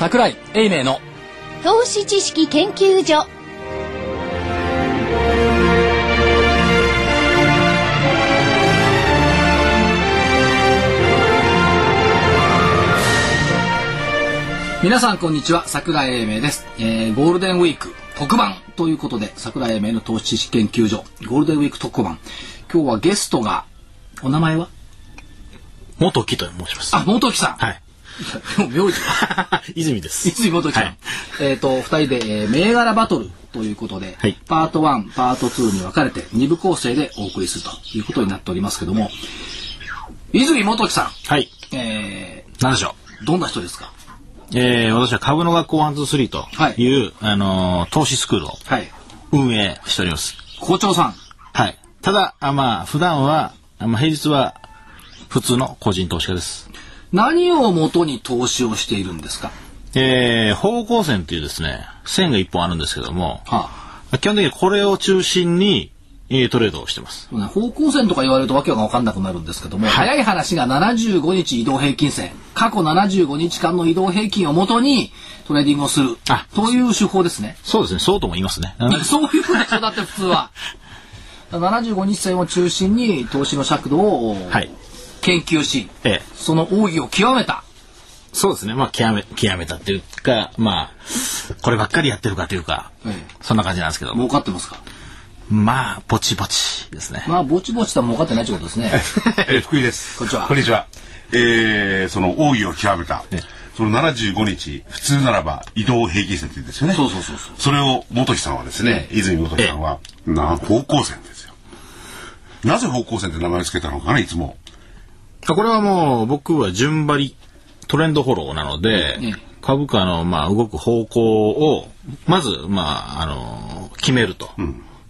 桜井英明の。投資知識研究所。皆さんこんにちは。桜井英明です、えー、ゴールデンウィーク特番ということで桜井英明の投資知識研究所。ゴールデンウィーク特番。今日はゲストがお名前は？元木と申します。あ元木さん。はい。でも名字は泉です。泉元木さん、はいえっ、と二人で、えー銘柄バトルということで、はいパート1パート2に分かれて2部構成でお送りするということになっておりますけども泉元木さん、はい。え何でしょー、どんな人ですか？う。えー、私は株の学校123とはいいう、あのー投資スクールをはい運営しております。校長さんはい。ただ、あまあ、普段は、あまあ、平日は普通の個人投資家です。何をもとに投資をしているんですか？えー、方向線というですね、線が一本あるんですけども、は基本的にこれを中心に、えートレードをしてます。あ、方向線とか言われるとわけが分かんなくなるんですけども、早い話が75日移動平均線過去75日間の移動平均をもとにトレーディングをするあという手法ですね。そうですね、そうとも言いますね。そういうふうでしょだって普通は。75日線を中心に投資の尺度をはい。研究し、ええその奥義を極めた。そうですね。まあ、極め、極めたっていうか、まあ、こればっかりやってるかというか、えそんな感じなんですけども。儲かってますか？まあ、ぼちぼちですね。まあぼちぼちとは儲かってないってことですね。えー福井です。こんにちはこんにちは。えー、その奥義を極めた、その75日、普通ならば移動平均線って言うんですよね。そうそうそうそうそれを元木さんはですね、泉元木さんは、な方向線ですよ。なぜ方向線って名前を付けたのかな、いつも。これはもう、僕は順張り、トレンドフォローなので、ええ株価の、まあ、動く方向を、まず、まあ、あの、決めると。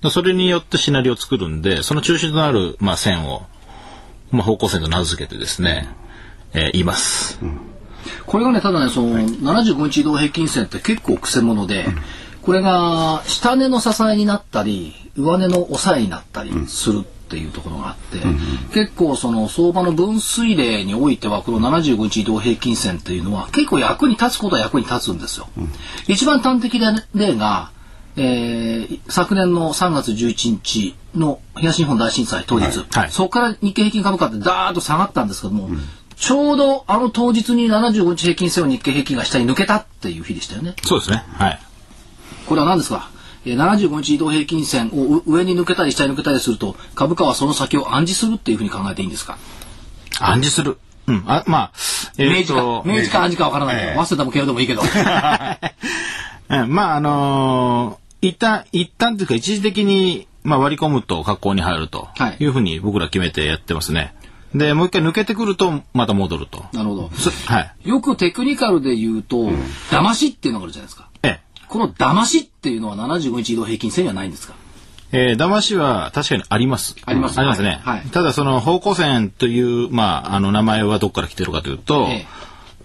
でそれによってシナリオを作るんで、その中心となる、まあ、線を、まあ、方向線と名付けてですね、えー言います。これがね、ただね、その、75日移動平均線って結構癖者で、これが下値の支えになったり、上値の抑えになったりするっていうところがあって、結構その相場の分水嶺においては、この75日移動平均線っていうのは結構役に立つことは役に立つんですよ。一番端的な例が、えー昨年の3月11日の東日本大震災当日、はいはいそこから日経平均株価ってダーッと下がったんですけども、ちょうどあの当日に75日平均線を日経平均が下に抜けたっていう日でしたよね。そうですね。はい。これは何ですか？えー75日移動平均線をう上に抜けたり下に抜けたりすると株価はその先を暗示するっていうふうに考えていいんですか、暗示する。うん。あ、まあ、えー明示かと明示か暗示かわからないけど、ええ早稲田も慶応でもいいけど うんまあ、あのー一旦、一旦というか一時的に、まあ、割り込むと格好に入るとはいいうふうに僕ら決めてやってますね。で、もう一回抜けてくると、また戻ると。なるほどそはい。よくテクニカルで言うと、騙しっていうのがあるじゃないですかええ。この騙しっていうのは75日移動平均線にはないんですか？えー、騙しは確かにあります。ありますありますね。はいはいただその方向線という、まあ、あの名前はどこから来てるかというと、え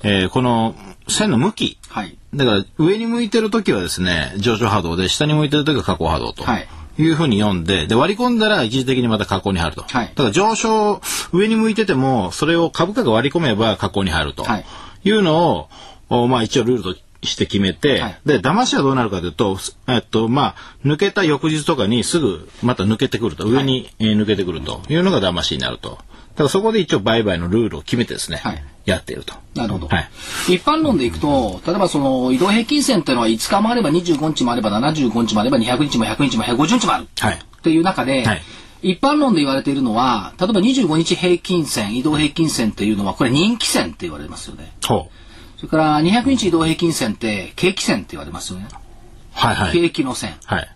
えーこの線の向き。はいだから上に向いてる時はですね、上昇波動で、下に向いてる時は下降波動と。はいいうふうに読んで、で、割り込んだら一時的にまた下降に入ると。はいだから上昇、上に向いてても、それを株価が割り込めば下降に入ると。はいい、うのを、おまあ一応ルールとして決めて、はい。で、騙しはどうなるかというと、すえっと、まあ、抜けた翌日とかにすぐまた抜けてくると、上に、えー抜けてくると。いうのが騙しになると。だからそこで一応売買のルールを決めてですね、はい。やっていると。なるほど、はい。一般論でいくと例えばその移動平均線っていうのは5日もあれば25日もあれば75日もあれば200日も100日も150日もある。はい。っていう中で、はい。一般論で言われているのは例えば25日平均線移動平均線っていうのはこれ人気線って言われますよねれから200日移動平均線って景気線って言われますよね、う。はいはい。景気の線はい。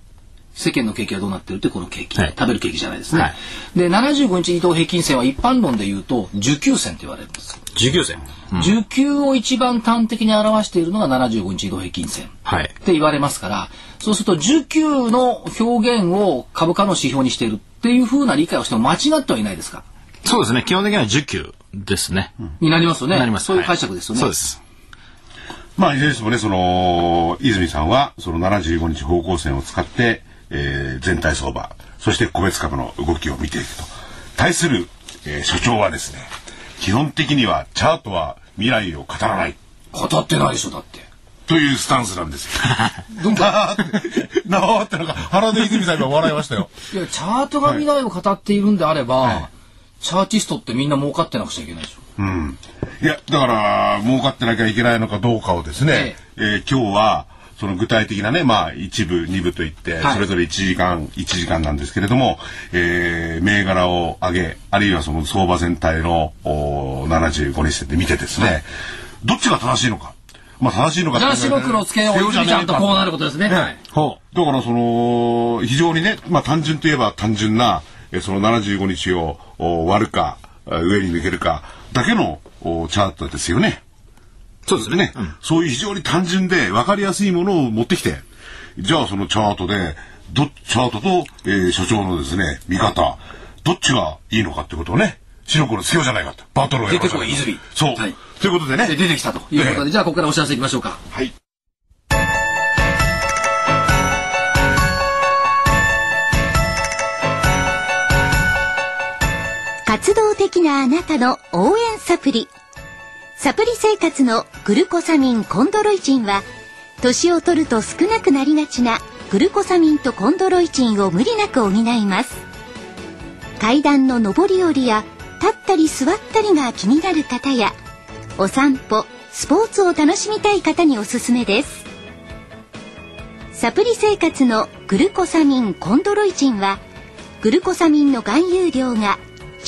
世間の景気はどうなってるってこの景気、はい食べる景気じゃないですね、はいで75日移動平均線は一般論で言うと需給線って言われるんですよ19線。うん需給を一番端的に表しているのが75日移動平均線っはい。て言われますからそうすると需給の表現を株価の指標にしているっていうふうな理解をしても間違ってはいないですか？そうですね。基本的には需給ですね。になりますよねなります。そういうはい解釈ですよね、そうです。まあ、いずれにしてもね、その、泉さんは、その75日方向線を使って、えー全体相場、そして個別株の動きを見ていくと。対する、えー所長はですね、基本的にはチャートは未来を語らない。語ってないでしょだってというスタンスなんですよ。なーって、なーってなんか原田泉さん今笑いましたよ。いや、チャートが未来を語っているんであれば、チャーチストってみんな儲かってなくちゃいけないでしょ。うん。いや、だから、儲かってなきゃいけないのかどうかをですね、えー今日は、その具体的なね、まあ、一部、二部といって、はいそれぞれ1時間、1時間なんですけれども、えー銘柄を上げ、あるいはその相場全体のおー75日線で見てですね、どっちが正しいのか。まあ、正しいのかじゃあ白黒つけよう、泉ちゃんとこうなることですね。はい。ほだからその非常にね、まあ、単純といえば単純なえその75日をお割るかあ上に抜けるかだけのおチャートですよね。う。そうですね。そういう非常に単純で分かりやすいものを持ってきてじゃあそのチャートでどチャートと、えー所長のですね見方どっちがいいのかってことをね白黒つけようじゃないかとバトルをやろうじゃないか出てこい泉そう、はいということでねで、出てきたということで、じゃあここからお知らせいきましょうか。はい活動的なあなたの応援サプリ。サプリ生活のグルコサミンコンドロイチンは、年を取ると少なくなりがちなグルコサミンとコンドロイチンを無理なく補います。階段の上り下りや立ったり座ったりが気になる方や、お散歩、スポーツを楽しみたい方におすすめです。サプリ生活のグルコサミンコンドロイチンは、グルコサミンの含有量が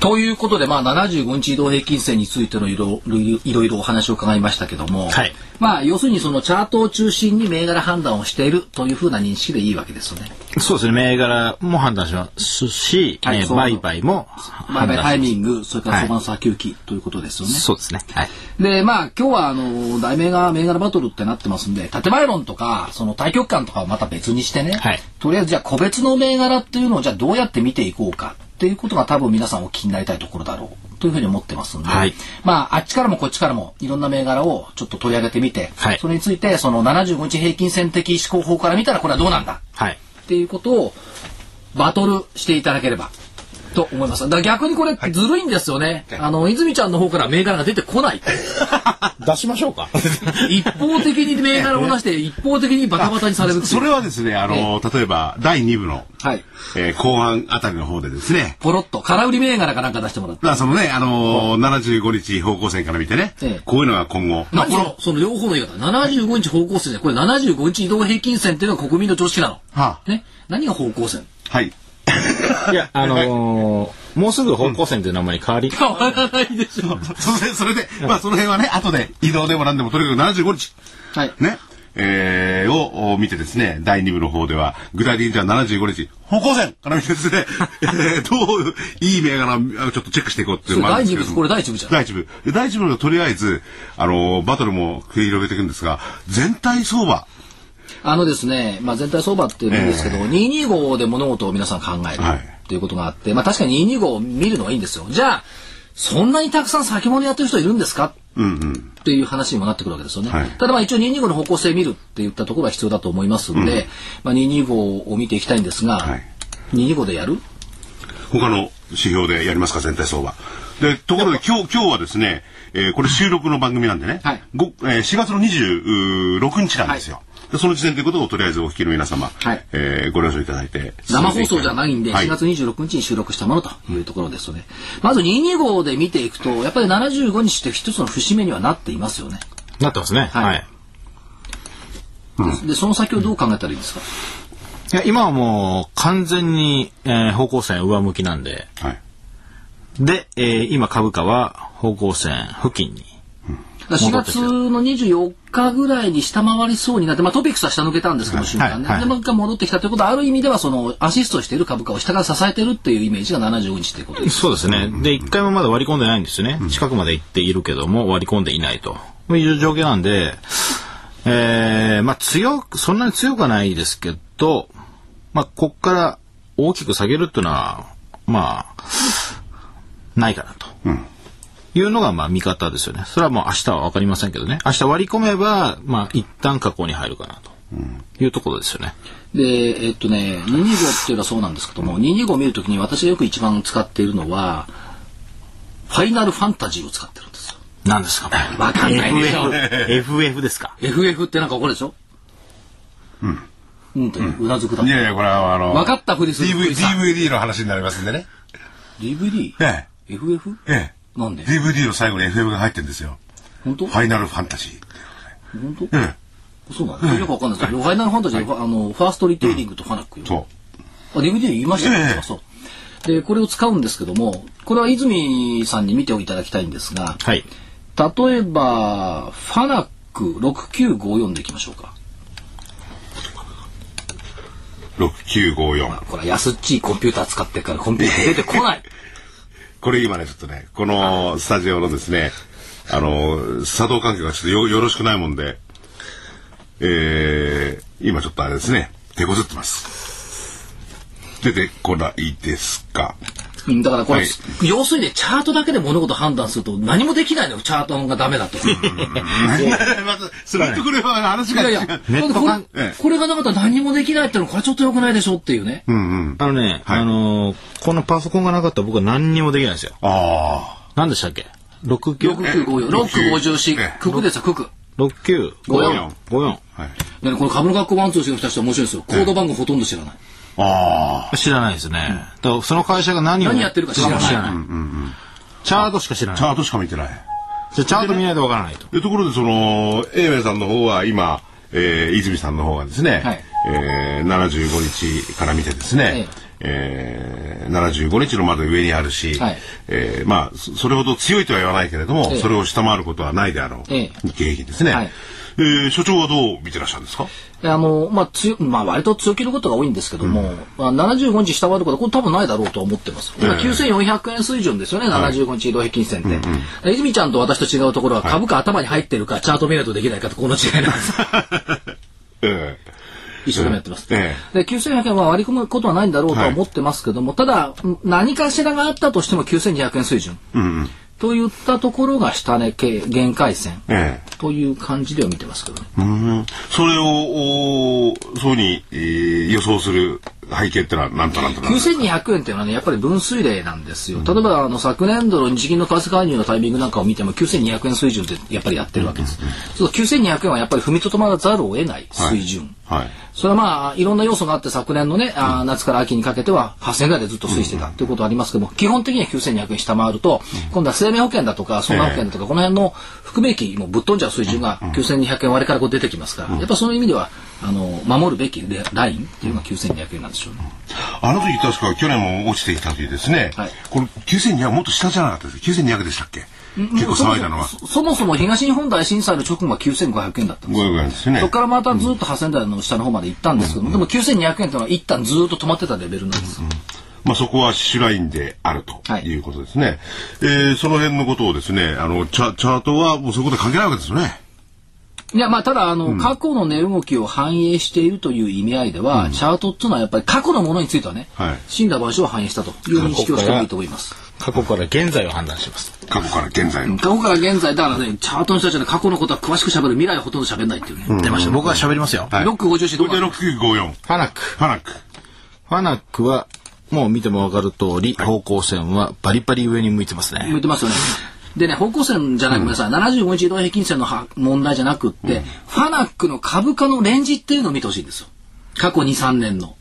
ということで、まあ、75日移動平均線についてのいろいろいろお話を伺いましたけども、はいまあ、要するにそのチャートを中心に銘柄判断をしているというふうな認識でいいわけですよね。そうですね。銘柄も判断しますし、えーはいそう売買もまあ、判断します。タイミング、それからはい相場の先行きということですよね。そうですね。はい。で、まあ、今日は、あの、題名が銘柄バトルってなってますんで、建前論とか、その対局観とかはまた別にしてね、はいとりあえずじゃあ個別の銘柄っていうのをじゃあどうやって見ていこうかっていうことが多分皆さんお気になりたいところだろうというふうに思ってますんで、はい。まあ、あっちからもこっちからもいろんな銘柄をちょっと取り上げてみて、はい。それについてその75日平均線的思考法から見たらこれはどうなんだはい。っていうことをバトルしていただければと思います。だ逆にこれずるいんですよね。あの、泉ちゃんの方から銘柄が出てこない。出しましょうか。一方的に銘柄を出して一方的にバタバタにされるそれはですね、あの、例えば、第2部の、はい。えー後半あたりの方でですね、ポロッと空売り銘柄かなんか出してもらって。まあそのね、あのー、75日方向線から見てね、ええこういうのが今後、まあ何そのその両方の言い方。75日方向線で、これ75日移動平均線っていうのが国民の常識なの。はね。何が方向線？はい。いや、あのーもうすぐ方向線という名前に変わり、変わらないでしょ。それ それで、まあその辺はね、後で移動でもなんでも、とにかく75日、はい。ね、えー、をお見てですね、第2部の方では、具体的にじゃあ75日、方向線から見てですね、えー、どういい銘柄をちょっとチェックしていこうっていうのもあるん第2部、ですけどもこれ第1部じゃん。第一部。で第一部のとりあえず、あの、バトルも繰り広げていくんですが、全体相場、あのですね、まあ、全体相場っていうんですけど、225で物事を皆さん考えるはい。っていうことがあって、まあ確かに225を見るのはいいんですよ。じゃあ、そんなにたくさん先物やってる人いるんですか？うんうん。っていう話にもなってくるわけですよね。はい。ただまあ一応225の方向性見るって言ったところは必要だと思いますんで、まあ225を見ていきたいんですが、はい。225でやる？他の指標でやりますか、全体相場。で、ところで今日、今日はですね、えーこれ収録の番組なんでね、はい。ごえー4月の26日なんですよ。でその時点ということをとりあえずお聞きの皆様、はいえーご了承いただいて。生放送じゃないんで、はい4月26日に収録したものというところですよね。まず225で見ていくと、やっぱり75日って一つの節目にはなっていますよね。なってますね。はいはい。で、その先をどう考えたらいいですか？いや、今はもう完全に、えー方向線上向きなんで、はい。で、えー今株価は方向線付近に。だから4月の24日ぐらいに下回りそうになって、まあ、トピックスは下抜けたんですけど、瞬間ね、はいはいでもう一回戻ってきたということはある意味ではそのアシストしている株価を下から支えてるっていうイメージが75日ということです。そうですね。で、一回もまだ割り込んでないんですよね。近くまで行っているけども、割り込んでいないと。こういう状況なんで、えー、まあ強く、そんなに強くはないですけど、まあ、こっから大きく下げるっていうのは、まあ、ないかなと。いうのが、まあ、見方ですよね。それはもう明日はわかりませんけどね。明日割り込めば、まあ、一旦下降に入るかなと。いうところですよね。で、えっとね、225っていうのはそうなんですけども、225を見るときに私がよく一番使っているのは、ファイナルファンタジーを使ってるんですよ。何ですか？ね。わかんないでしょ FF, ですか？FF ってなんかこれでしょ？うん。うんと、うなずくだいやいや、これはあの、分かったふりする DV DVD の話になりますんでね。DVD? え FF? え。えなんで？え。DVD の最後に FF が入ってるんですよ。本当？ファイナルファンタジー。本当？えそうなのよくわかんないですけど、ファイナルファンタジーは、あの、ファーストリテイリングとファナック。そう。あ、DVD 言いましたええね。あそう。で、これを使うんですけども、これは泉さんに見ていただきたいんですが、はい。例えば、ファナック6954でいきましょうか。6954。これは安っちいコンピューター使ってるからコンピューター出てこない。これ今ね、ちょっとね、このスタジオのですね、あの、作動環境がちょっとよよろしくないもんで、えー、今ちょっとあれですね、手こずってます。出てこないですか？うんだからこれ、はい要するにチャートだけで物事判断すると何もできないのよ、チャートがダメだと。まず、それとこれは話が違う。いやいや、ネットこれこれがなかったら何もできないってのはこれちょっと良くないでしょっていうね。うんうん。あのね、はいあのーこのパソコンがなかったら僕は何にもできないんですよ。あ何でしたっけ ?69? 6954、ロックええ54、ククですよ、クク。6954 54 54あ。はい。でねこの株の学校ワンツーしてる人たちは面白いですよ。コード番号ほとんど知らない。あ知らないですね。だからその会社が何を何やってるか知らない知らない。チャートしか知らあ。ない。チャートしか見てない。じゃあチャート見ないとわからないと。でところでその英明さんの方は今、えー、泉さんの方がですね、はいえー、75日から見てですね、えー、75日のまだ上にあるし、はいえーまあそそれほど強いとは言わないけれども、ええそれを下回ることはないであろう、ええ日経平均ですね、はいえー所長はどう見てらっしゃるんですか？であの、まあ、強、まあ、割と強気のことが多いんですけども、まあ、75日下回ることは、これ多分ないだろうとは思ってます。今、ええ9400円水準ですよね、75日移動平均線って。泉ちゃんと私と違うところは、株価頭に入ってるか、チャート見ないとできないかと、この違いなんです。え一生懸命やってます。えで、9100円は割り込むことはないんだろうとは思ってますけども、ただ、何かしらがあったとしても9200円水準。えうんうんといったところが下値系限界線えという感じでは見てますけどね。えうんそれをおーそうに、えー予想する背景ってのは何となんとなんですか？9200円っていうのはね、やっぱり分水嶺なんですよ。例えば、あの、昨年度の日銀の為替介入のタイミングなんかを見ても、9200円水準でやっぱりやってるわけです。そう9200円はやっぱり踏みとどまらざるを得ない水準。はい。それはまあ、いろんな要素があって昨年のね、あー夏から秋にかけては8000円ぐらいでずっと推移してたということはありますけども、基本的には9200円下回ると、今度は生命保険だとか、損害保険だとか、この辺の含め益もぶっ飛んじゃう水準が9200円割れからこう出てきますから、やっぱその意味では、あの、守るべきレラインっていうのが9200円なんでしょうね。あの時確か去年も落ちてきた時ですね、はい。この9200はもっと下じゃなかったです。9200でしたっけ？結構騒いだのは。そそもそも東日本大震災の直後は9500円だったんですよ。500円ですよね。そこからまたずっと8000台の下の方まで行ったんですけども、でも9200円というのは一旦ずっと止まってたレベルなんです。よ。まあそこは主ラインであるとはいいうことですね、えーその辺のことをですねあのチャチャートはもうそういうこと関係ないわけですよねいや、まあ、ただ、あの、過去の値動きを反映しているという意味合いでは、チャートっていうのはやっぱり過去のものについてはね、はい死んだ場所を反映したという認識をしてもいいと思います。過去から現在を判断します。過去から現在の、過去から現在、だからね、チャートの人たちはね過去のことは詳しく喋る、未来はほとんど喋んないっていうね。出ました。僕は喋りますよ。はいロック54どこれでこか6954ファナック。ファナックファナックは、もう見てもわかる通り、方向線はバリバリ上に向いてますね。向いてますよね。でね、方向線じゃない、ごめんなさい、75日移動平均線のは問題じゃなくって、ファナックの株価のレンジっていうのを見てほしいんですよ。過去2、3年の。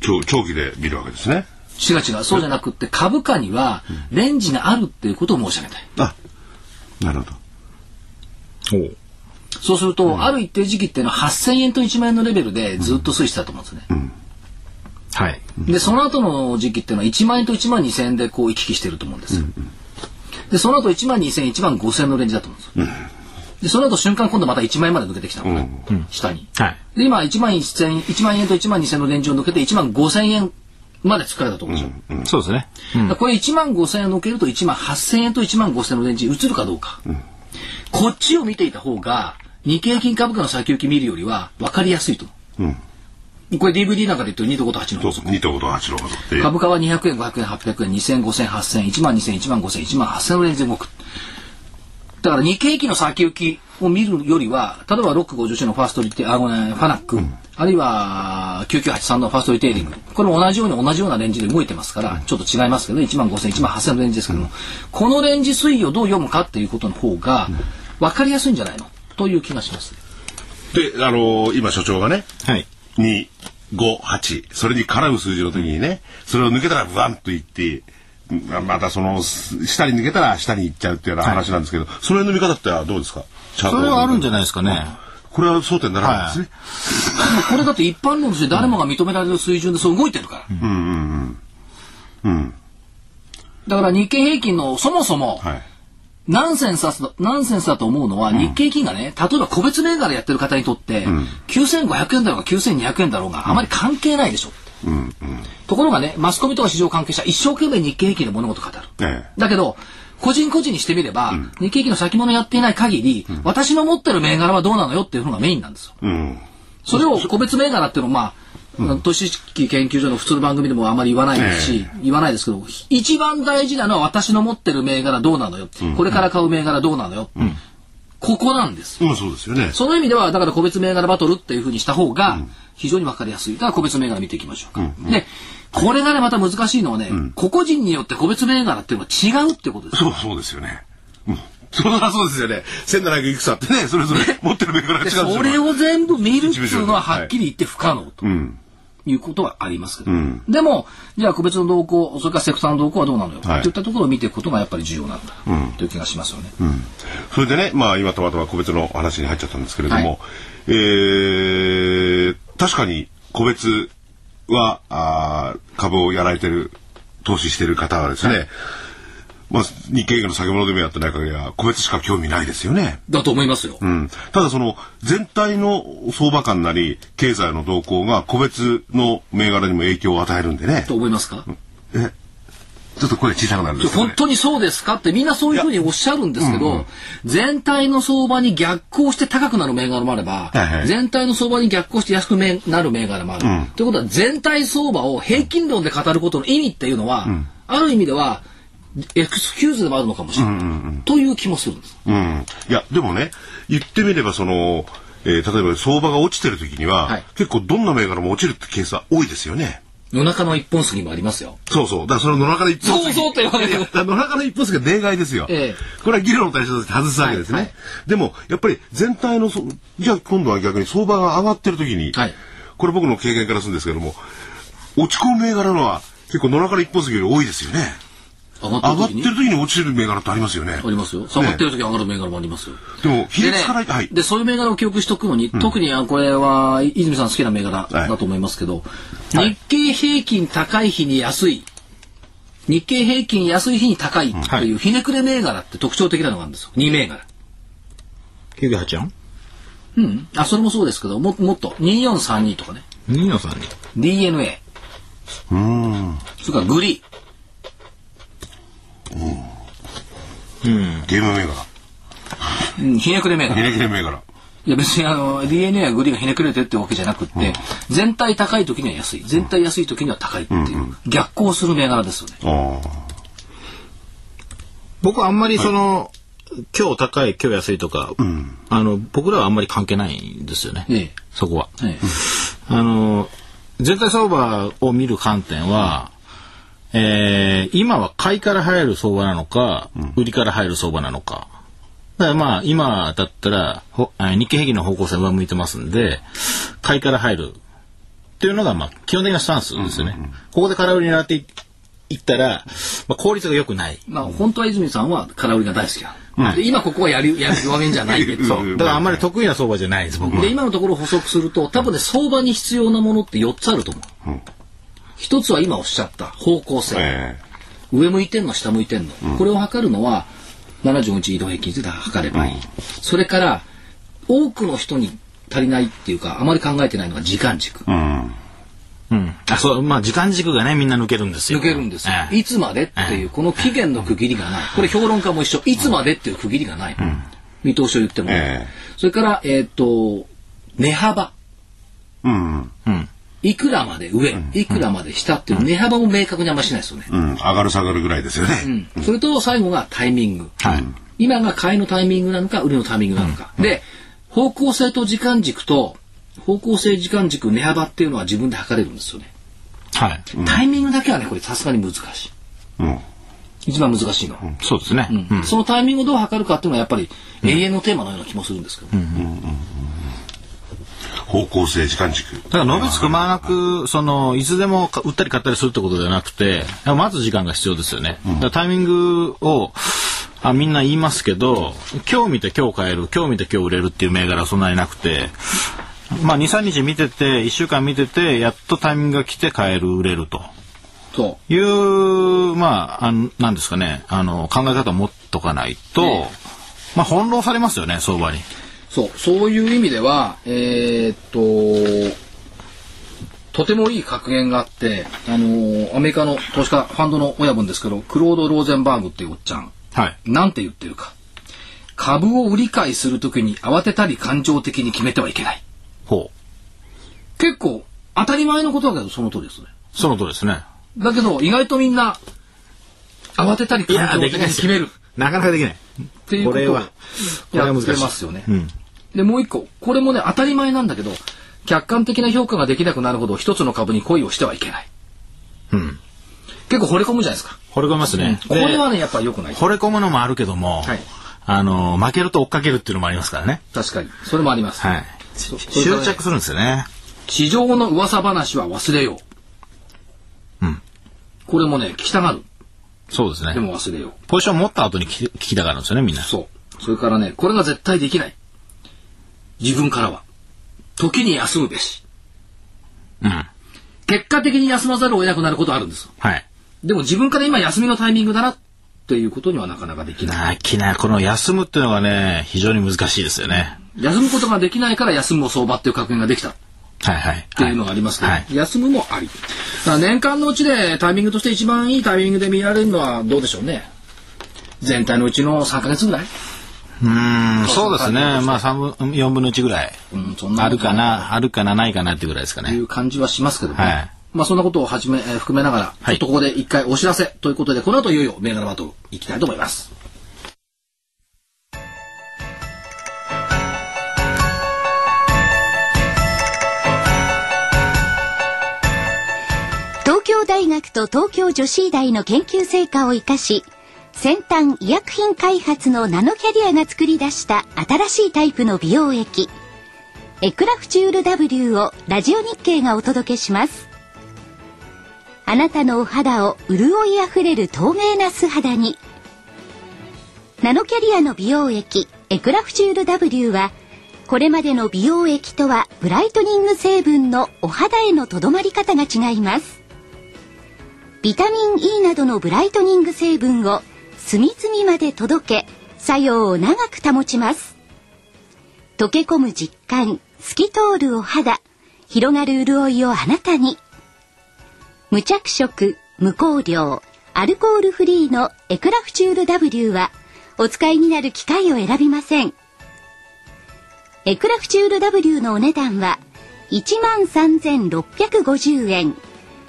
長長期で見るわけですね。違う違う、そうじゃなくって、株価にはレンジがあるっていうことを申し上げたい。あなるほど。おう。そうすると、ある一定時期っていうのは8000円と1万円のレベルでずっと推移したと思うんですね。はい。で、その後の時期っていうのは1万円と1万2000円でこう行き来してると思うんですよ。で、その後1万2000円、1万5000円のレンジだと思うんですよ。で、その後瞬間今度また1万円まで抜けてきたのね、下に。はい。で、今1万1000、1万円と1万2000円のレンジを抜けて1万5000円まで突っかれたと思うんですよ。そうですね。これ1万5000円抜けると1万8000円と1万5000円のレンジに移るかどうか。こっちを見ていた方が、日経平均株価の先行き見るよりは分かりやすいと思う。これ DVD なんかで言ってる2と5と8のそうそう、2と5と8のことって。株価は200円、500円、800円、2000、5000、8000、1万2000、1万5000、1万8000のレンジで動く。だから日経平均の先行きを見るよりは、例えば650のファーストリテあ、ごめん、ファナック、あるいは9983のファーストリテイリング。これも同じように同じようなレンジで動いてますから、ちょっと違いますけど、1万5000、1万8000のレンジですけども、このレンジ推移をどう読むかっていうことの方が、分かりやすいんじゃないの？という気がします。で、あのー今所長がね、はい。2、5、8、それに絡む数字の時にね、それを抜けたらブワンといって、ままたその、す下に抜けたら下に行っちゃうっていうような話なんですけど、その辺の見方ってどうですか？それはあるんじゃないですかね。これは争点にならないんですね。これだって一般論として誰もが認められる水準でそう動いてるから。うん。だから日経平均のそもそも、はい。ナンセンスだナンセンスだと思うのは、日経平均がね、例えば個別銘柄やってる方にとって、9500円だろうが9200円だろうが、あまり関係ないでしょ。ところがね、マスコミとか市場関係者、一生懸命日経平均で物事語る。ええだけど、個人個人にしてみれば、日経平均の先物やっていない限り、私の持ってる銘柄はどうなのよっていうのがメインなんですよ。うん。それを個別銘柄っていうのは、まあ、都市機研究所の普通の番組でもあまり言わないですし、言わないですけど、一番大事なのは私の持ってる銘柄どうなのよ、これから買う銘柄どうなのよ、ここなんです。今そうですよね。その意味では、だから個別銘柄バトルっていうふうにした方が、非常にわかりやすい。だから個別銘柄見ていきましょうか。で、これがね、また難しいのはね、個々人によって個別銘柄っていうのは違うってことです。そう、そうですよね。うん。そりゃそうですよね。1700いくつあってね、それぞれ持ってる銘柄が違う。それを全部見るっていうのははっきり言って不可能と。うん。いうことはありますけど、でもじゃあ個別の動向それからセクターの動向はどうなのよ、はい。といったところを見ていくことがやっぱり重要なんだ、という気がしますよね。それでね、まあ今たまたま個別の話に入っちゃったんですけれども、はい。えー確かに個別はあー株をやられてる、投資してる方はですね、まあ日経の先物でもやってない限りは個別しか興味ないですよね。だと思いますよ。うん、ただその全体の相場感なり経済の動向が個別の銘柄にも影響を与えるんでね。と思いますか、えちょっと声小さくなるんですね。本当にそうですか？ってみんなそういうふうにおっしゃるんですけど、全体の相場に逆行して高くなる銘柄もあれば、はいはい全体の相場に逆行して安くめなる銘柄もある。ということは全体相場を平均論で語ることの意味っていうのは、ある意味ではエクスキューズでもあるのかもしれない、という気もするんです。うん。いや、でもね、言ってみればその、えー例えば相場が落ちてる時には、はい結構どんな銘柄も落ちるってケースは多いですよね。夜中の一本杉もありますよ。そうそう。だからその野中の一本そうそうって言われる 野中の一本杉は例外ですよ。ええこれは議論の対象として外すわけですね。はいはいでも、やっぱり全体のそ、じゃあ今度は逆に相場が上がってる時に、はいこれ僕の経験からするんですけども、落ち込む銘柄のは結構野中の一本杉より多いですよね。上がって上がってる時に落ちる銘柄ってありますよね。ありますよ。下がってる時に上がる銘柄もありますよ。でも、比でね率から、はい。で、そういう銘柄を記憶しておくのに、特にあこれは泉さん好きな銘柄だと思いますけど、日経平均高い日に安い、日経平均安い日に高いっていうひねくれ銘柄って特徴的なのがあるんですよ。2銘柄。984? うん。あ、それもそうですけど、ももっと、2432とかね。243に。DNA。それからグリゲーム銘柄。ー。うん、ひねくれ銘ひ柄。ねくれ銘柄。いや別にあの DNA やグリーがひねくれてるってわけじゃなくって、全体高い時には安い全体安い時には高いっていう、逆行する銘柄ですよね。ああ。僕はあんまりその、今日高い、今日安いとか、あの、僕らはあんまり関係ないんですよね。ええそこは。ええあの、全体相場を見る観点は、えー今は買いから入る相場なのか、売りから入る相場なのか。だからまあ、今だったら、日経平均の方向性は向いてますんで、買いから入るっていうのが、まあ、基本的なスタンスですよね。ここで空売り狙っていいったら、まあ、効率が良くない。まあ本当は泉さんは空売りが大好きなので今ここはやる やる弱めんじゃないけどそう。だからあんまり得意な相場じゃないです、僕はで。今のところ補足すると多分ね相場に必要なものって4つあると思う。一つは今おっしゃった方向性。え上向いてんの下向いてんの、これを測るのは75日移動平均線で測ればいい、それから多くの人に足りないっていうかあまり考えてないのが時間軸、えうん。うん。あ、そう、まあ時間軸がね、みんな抜けるんですよ。抜けるんですよ、ええ。いつまでっていうこの期限の区切りがない。これ評論家も一緒。いつまでっていう区切りがない、見通しを言っても、ええ。それからえっ、と値幅。うん。うん。いくらまで上、いくらまで下っていう値幅も明確にあんましないですよね、うん。上がる下がるぐらいですよね。それと最後がタイミング。はい。今が買いのタイミングなのか、売りのタイミングなのか。で、方向性と時間軸と、方向性、時間軸、値幅っていうのは自分で測れるんですよね。はい。タイミングだけはね、これさすがに難しい。うん。一番難しいの。そうですね。うん。そのタイミングをどう測るかっていうのはやっぱり永遠のテーマのような気もするんですけど。方向性、時間軸。だから伸びつくまなく、その、いつでもか売ったり買ったりするってことではなくて、まず時間が必要ですよね。だからタイミングを、あみんな言いますけど、今日見て今日買える、今日見て今日売れるっていう銘柄はそんなになくて、まあ2、3日見てて、1週間見てて、やっとタイミングが来て買える、売れると。そいう、まあ、あのなんですかね、あの、考え方を持っとかないと、ねまあ、翻弄されますよね、相場に。う。そう。そういう意味では、えーっと、とてもいい格言があって、あのーアメリカの投資家ファンドの親分ですけど、クロード・ローゼンバーグっていうおっちゃん。はい。なんて言ってるか。株を売り買いするときに慌てたり感情的に決めてはいけない。ほう。結構当たり前のことだけどその通りですね。その通りですね。だけど意外とみんな慌てたり感情的に決めるなかなかできない。っていうことをやっ。てますよね。うん。で、もう一個。これもね当たり前なんだけど、客観的な評価ができなくなるほど一つの株に恋をしてはいけない。うん。結構惚れ込むじゃないですか。惚れ込みますね。でこれはね、やっぱり良くない。惚れ込むのもあるけども、はいあの、負けると追っかけるっていうのもありますからね。確かに。それもあります。はい。そ執着するんですよね。市場の噂話は忘れよう。うん。これもね、聞きたがる。そうですねで。も忘れよう。ポジション持った後に聞き聞きたがるんですよね、みんな。そう。それからね、これが絶対できない。自分からは。時に休むべし。うん。結果的に休まざるを得なくなることあるんですよ。はい。でも自分から今休みのタイミングだなっていうことにはなかなかできない。なきな、この休むっていうのがね、非常に難しいですよね。休むことができないから休むも相場っていう格言ができたっはいはい。ていうのがありますけど、はい。休むもあり。年間のうちでタイミングとして一番いいタイミングで見られるのはどうでしょうね。全体のうちの3ヶ月ぐらい、うーん、そうですね。まあ、三分、4分の1ぐらい。うん、そんなあるかな、あるかな、ないかなっていうぐらいですかね。という感じはしますけども、はいまあそんなことをはじめ、えー含めながら、はいちょっとここで一回お知らせということで、この後いよいよ銘柄バトルいきたいと思います。東京大学と東京女子医大の研究成果を生かし先端医薬品開発のナノキャリアが作り出した新しいタイプの美容液。エクラフチュール W をラジオ日経がお届けします。あなたのお肌を潤いあふれる透明な素肌に。ナノキャリアの美容液エクラフチュール W はこれまでの美容液とはブライトニング成分のお肌へのとどまり方が違います。ビタミン E などのブライトニング成分を隅々まで届け作用を長く保ちます。溶け込む実感透き通るお肌広がる潤いをあなたに。無着色無香料アルコールフリーのエクラフチュール W はお使いになる機械を選びません。エクラフチュール W のお値段は13,650円。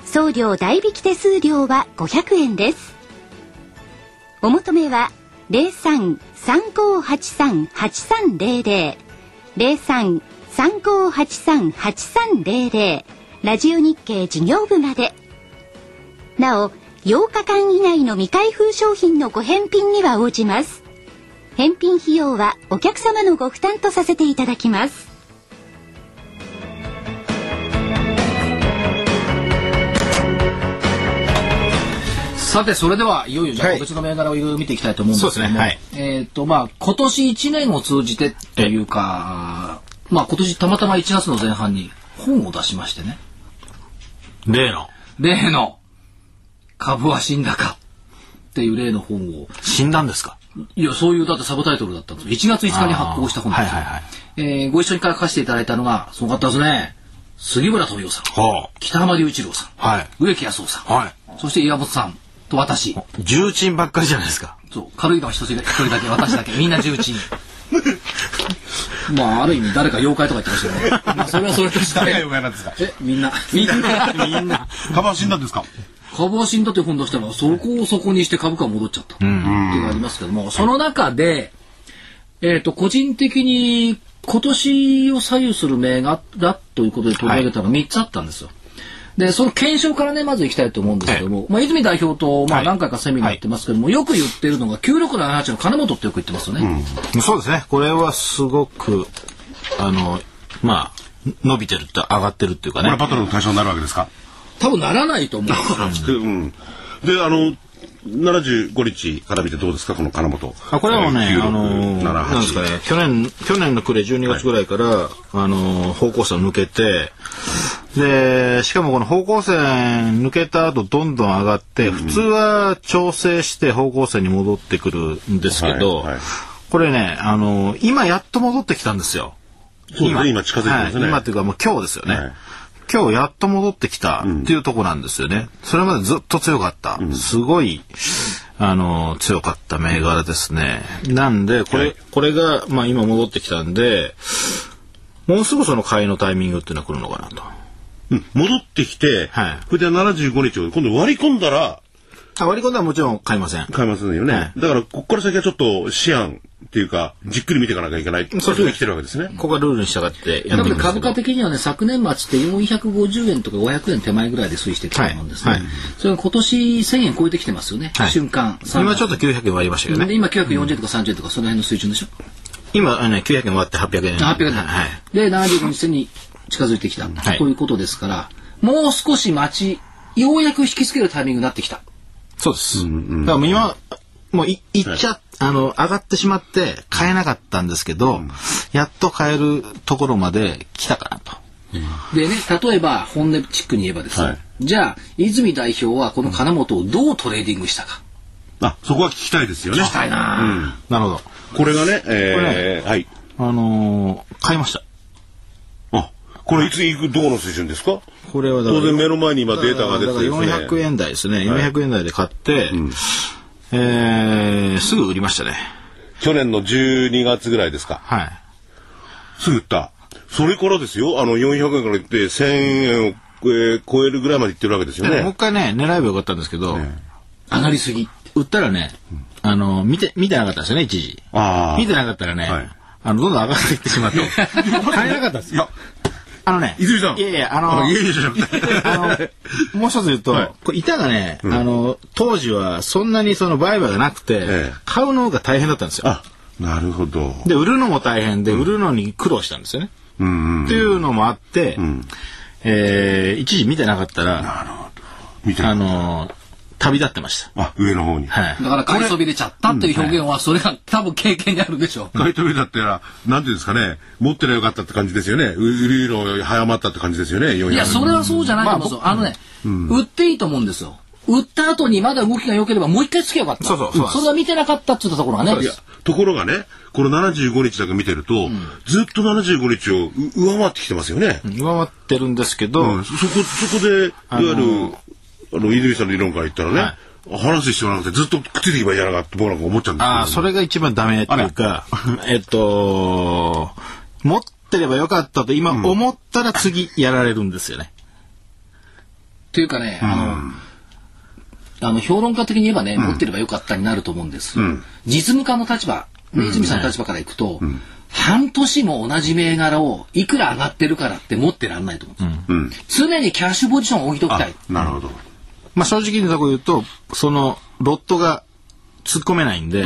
送料代引き手数料は500円です。お求めは03-3583-8300 03-3583-8300ラジオ日経事業部まで。なお8日間以内の未開封商品のご返品には応じます。返品費用はお客様のご負担とさせていただきます。さて、それではいよいよじゃあ、はい。個別の銘柄をいろいろ見ていきたいと思うんですけども、そうですえっ、と、まあ、今年1年を通じてというか、まあ、今年たまたま1月の前半に本を出しましてね、例の、例の、株は死んだかっていう例の本を、死んだんですか？いや、そういう、だってサブタイトルだったんですよ。1月5日に発行した本ですよ。はいはいはい。えーご一緒に書かせていただいたのが、すごかったですね。杉村富夫さん、は北浜隆一郎さん、あ。はい。植木康夫さん、はい。そして岩本さんと私。重鎮ばっかりじゃないですか。そう、軽いのは一人一人だけ、私だけ、みんな重鎮。まあ、ある意味誰か妖怪とか言ってましたよね。まあ、それはそれとして。誰が妖怪なんですかえ、みんな。みんな。みんな。カバー死んだんですか株は死んだという本出したら、そこをそこにして株価戻っちゃった。っていうのがありますけども、その中で、えっ、と、個人的に今年を左右する銘柄ということで取り上げたのが3つあったんですよ。で、その検証からね、まずいきたいと思うんですけども、まあ、泉代表と、まあ、はい何回かセミナーやってますけども、よく言ってるのが、9678の金本ってよく言ってますよね。そうですね。これはすごく、あの、まあ、伸びてるって上がってるっていうかねこれトルの対象になるわけですか？多分ならないと思うんですよ。で うん。で、あの、75日から見てどうですかこの金本？あこれはもうね、えーあのーなんですかね、去年、去年の暮れ12月ぐらいから、あのー方向性を抜けて、で、しかもこの方向線抜けた後どんどん上がって、普通は調整して方向線に戻ってくるんですけど、はいはいこれね、あのー今やっと戻ってきたんですよ。そうですね、今近づいてますね。はい今っていうかもう今日ですよね。はい今日やっと戻ってきたっていうところなんですよね。それまでずっと強かった。すごい、あの、強かった銘柄ですね。なんで、これ、はいこれが、まあ今戻ってきたんで、もうすぐその買いのタイミングっていうのは来るのかなと。うん戻ってきて、はいこれで75日を今度割り込んだらあ割り込んだらもちろん買いません。買いますよね。はいだから、ここから先はちょっと思案っていうか、じっくり見ていかなきゃいけない。そういうふうに来てるわけですね。ここがルールに従ってやだって株価的にはね、昨年末って450円とか500円手前ぐらいで推移してきたと思うんですね。はいはいそれが今年1000円超えてきてますよね。はい瞬間。今ちょっと900円割りましたけどね。で今940円とか30円とかその辺の水準でしょ？今、あのね、900円割って800円。800円だ、はい。で、75日線に近づいてきた、はいということですから、もう少し待ち、ようやく引きつけるタイミングになってきた。そうです。だから今、もうい、いっちゃ、あの、上がってしまって買えなかったんですけど、やっと買えるところまで来たかなと。でね、例えば本音チックに言えばですね、はいじゃあ、泉代表はこの金本をどうトレーディングしたか。あ、そこは聞きたいですよね。聞きたいななるほど。これがね、えーはい。あのー買いました。あ、これいつ行く、どこの水準ですか？これは当然目の前に今データが出てだからですね。400円台ですね。400円台で買って、えーすぐ売りましたね。去年の12月ぐらいですか。はい。すぐ売った。それからですよ、あの400円から言って1000円を、えー超えるぐらいまでいってるわけですよもうね一。回ね、狙えばよかったんですけど、上がりすぎ。売ったらね、あの、見て、見てなかったんですよね、一時。ああ。見てなかったらね、はいあの、どんどん上がっていってしまって、買えなかったんですよ。あのね、泉さん。いやいや、あの、あいやいやじゃなくてあの、もう一つ言うと、はい。これ板がね、あの、当時はそんなにその売買がなくて、ええ。買うのが大変だったんですよ。あ、なるほど。で、売るのも大変で、売るのに苦労したんですよね。うんうん。っていうのもあって、えー一時見てなかったら、見てあの、旅立ってました。あ、上の方に。はい。だから買いそびれちゃったっていう表現は、それが多分経験にあるでしょう。買い取りだったら、なんていうんですかね、持ってりゃよかったって感じですよね。売るの早まったって感じですよね、400円。いや、それはそうじゃないと思うんですよ。あのね、売っていいと思うんですよ。売った後にまだ動きが良ければもう一回つけよかった。そうそうそうそれは見てなかったって言ったところがね。いや、ところがね、この75日だけ見てると、ずっと75日をう上回ってきてますよね。上回ってるんですけど、うんそこ、そこで、いわゆる、あの、泉さんの理論から言ったらね、話す必要なくてずっとくっついていけばいいじゃないかって僕なんか思っちゃうんですけどああ、それが一番ダメっていうか、えっと、持ってればよかったと今思ったら次やられるんですよね。っていうかね、あの、あの、評論家的に言えばね、持ってればよかったになると思うんです。実務家の立場、泉さんの立場からいくと、半年も同じ銘柄をいくら上がってるからって持ってらんないと思うんですよ。常にキャッシュポジションを置いときたい。なるほど。まあ正直なとこ言うと、そのロットが突っ込めないんで、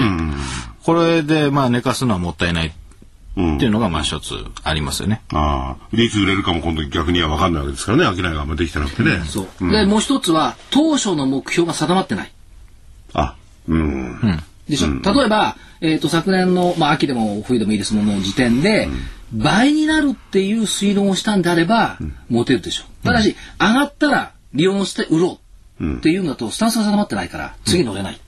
これでまあ寝かすのはもったいないってうんいうのがまあ一つありますよね。ああ。で、いつ売れるかも今度逆には分かんないわけですからね、商いがあんまできてなくてね。そう。で、もう一つは、当初の目標が定まってない。あ、うん。でしょ、例えば、えっ、と、昨年の、まあ、秋でも冬でもいいですものの時点で、倍になるっていう推論をしたんであれば、持てるでしょ。ただし、上がったら利用して売ろうっていうんだと、スタンスが定まってないから、次乗れない。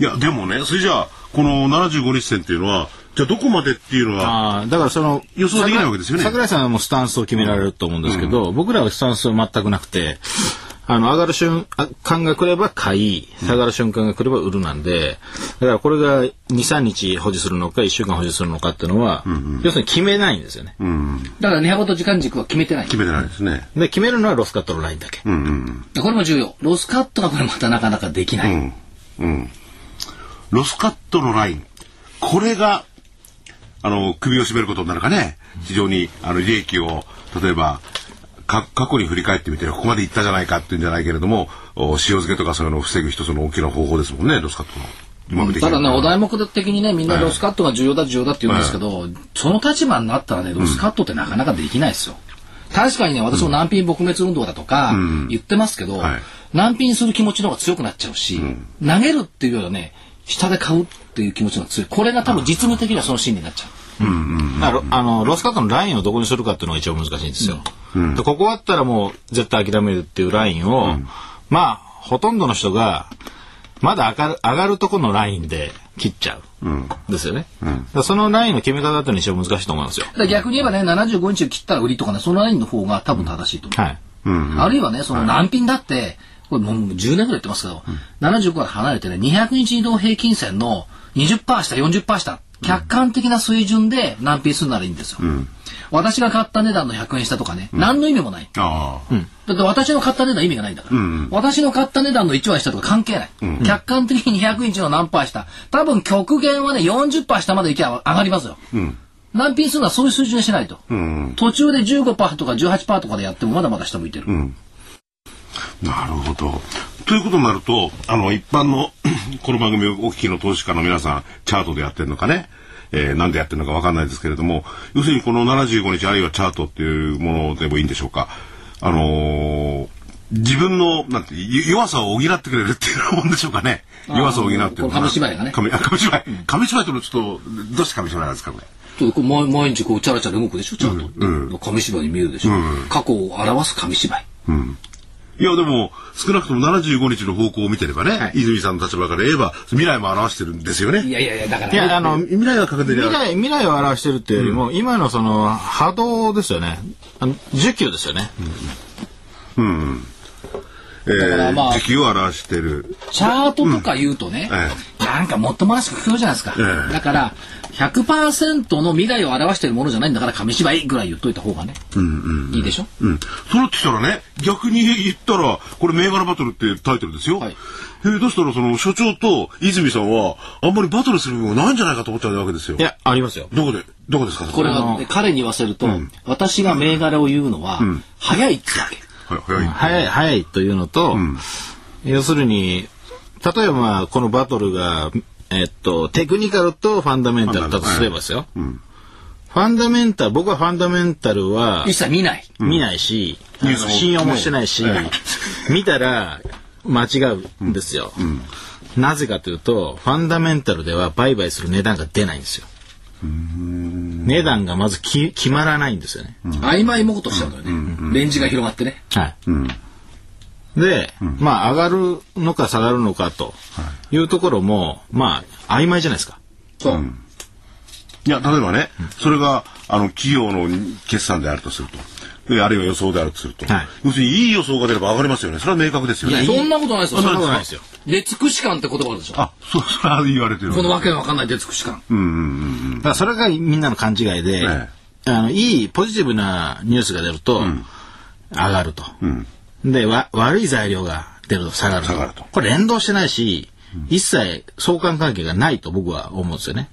いや、でもね、それじゃあ、この75日線っていうのは、じゃあどこまでっていうのは、ああ、だからその、予想できないわけですよね。桜井さんはもうスタンスを決められると思うんですけど、僕らはスタンスは全くなくて、あの、上がる瞬間が来れば買い、下がる瞬間が来れば売るなんで、だからこれが2、3日保持するのか、1週間保持するのかっていうのは、要するに決めないんですよね。だから値幅と時間軸は決めてない。決めてないですね。で、決めるのはロスカットのラインだけ。うんうんでこれも重要。ロスカットがこれまたなかなかできない。うん。うん。ロスカットのライン。これが、あの、首を絞めることになるかね。非常に、あの、利益を、例えば、か過去に振り返ってみて、ここまでいったじゃないかっていうんじゃないけれども、お塩漬けとかそういうのを防ぐ一つの大きな方法ですもんね、ロスカットの。ただね、お題目的にね、みんなロスカットが重要だ、重要だって言うんですけど、その立場になったらね、ロスカットってなかなかできないですよ。確かにね、私も難品撲滅運動だとか言ってますけど、はい難品する気持ちの方が強くなっちゃうし、投げるっていうよりはね、下で買うっていう気持ちが強い。これが多分実務的にはその心理になっちゃう。あのロスカットのラインをどこにするかっていうのが一番難しいんですよ。でここあったらもう絶対諦めるっていうラインを、まあほとんどの人がまだ上がる上がるところのラインで切っちゃう、ですよね。だからそのラインの決め方っていう一番難しいと思いますよ。逆に言えばね、75日を切ったら売りとかね、そのラインの方が多分正しいと思う。はい。あるいはね、その難品だって、これもう10年ぐらい言ってますけど、75から離れてね、200日移動平均線の20%下、40%下、客観的な水準で難品するならいいんですよ。私が買った値段の100円下とかね、何の意味もない。ああ、だって私の買った値段意味がないんだから。私の買った値段の1割下とか関係ない。客観的に200日の何パー下。多分極限はね、40%下までいけば上がりますよ。難品するのはそういう水準にしないと。途中で15%とか18%とかでやってもまだまだ下向いてる。なるほど。ということになると、あの、一般の この番組をお聞きの投資家の皆さん、チャートでやってるのかね、えー、なんでやってるのかわかんないですけれども、要するにこの75日あるいはチャートっていうものでもいいんでしょうか？あのー自分の、なんて、ゆ弱さを補ってくれるっていうもんでしょうかね？弱さを補うっていうのこれ紙芝居がね。紙あ紙芝居？紙芝居ってのはちょっと、どうして紙芝居なんですか、これ？ちょっとこう毎毎日こうチャラチャラ動くでしょちゃんと、紙芝居に見えるでしょ、過去を表す紙芝居いや、でも、少なくとも75日の方向を見てればね、泉さんの立場から言えば、未来も表してるんですよね。いやいやいやだからいや、あの、未来が確定で未来、未来を表してるっていうよりも、今のその波動ですよね。あの、需給ですよね。えーからまあ時期を表してる。チャートとか言うとね、え。なんかもっともらしく聞こえるじゃないですか、ええ。だから100%の未来を表してるものじゃないんだから紙芝居ぐらい言っといた方がね、いいでしょ？うん。そうなってきたらね、逆に言ったら、これ銘柄バトルってタイトルですよ。はい。えー、どうしたらその所長と泉さんは、あんまりバトルする部分がないんじゃないかと思っちゃうわけですよ。い。や、ありますよ。どこで、どこですか？これは、ね、彼に言わせると、私が銘柄を言うのは、早いってわけ。はい、早い。早い、早いというのと、要するに、例えばまあこのバトルが、えっと、テクニカルとファンダメンタルだとすればですよ。ファンダメンタル、僕はファンダメンタルは一切見ない、見ないし、あのニュースも信用もしてないし、見たら間違うんですよ。なぜかというと、ファンダメンタルでは売買する値段が出ないんですよ。値段がまずき決まらないんですよね。曖昧もことしちゃうのよね、レンジが広がってね。はい。で、まあ上がるのか下がるのかというところも、まあ曖昧じゃないですか。そう、いや、例えばね、それが、あの、企業の決算であるとすると。であるいは予想であるとすると。はい要するに、いい予想が出れば上がりますよね。それは明確ですよね。そんなことないですよそんなことないですよ。出尽くし感って言葉あるでしょあ、そう、それは言われてる。このわけのわかんない出尽くし感、だからそれがみんなの勘違いで、えあのいいポジティブなニュースが出ると、上がると。でわ、悪い材料が出ると下がると。下がるとこれ連動してないし、一切相関関係がないと僕は思うんですよね。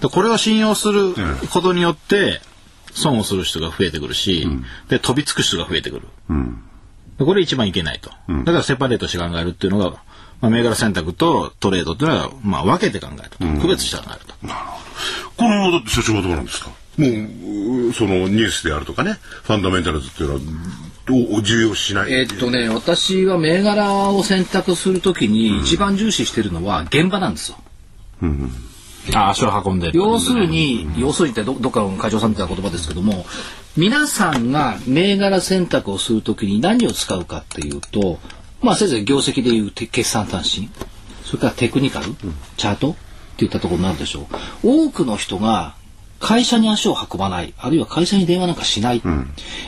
でこれを信用することによって、損をする人が増えてくるし、で飛びつく人が増えてくる。でこれ一番いけないと。だからセパレートして考えるっていうのが、まあ、銘柄選択とトレードっていうのは、まあ、分けて考えると。区別して考えると。この、だって所長はどうなんですか？もうう、そのニュースであるとかね、ファンダメンタルズっていうのは、を重要視しない？えーっとね、私は銘柄を選択するときに一番重視してるのは現場なんですよ。あ足を運んでる要するに、要するにってどどっかの会長さんみたいな言葉ですけども、皆さんが銘柄選択をするときに何を使うかっていうと、まあせいぜい業績でいうて決算単身、それからテクニカル、チャートっていったところになるでしょう。多くの人が会社に足を運ばない、あるいは会社に電話なんかしない。やっ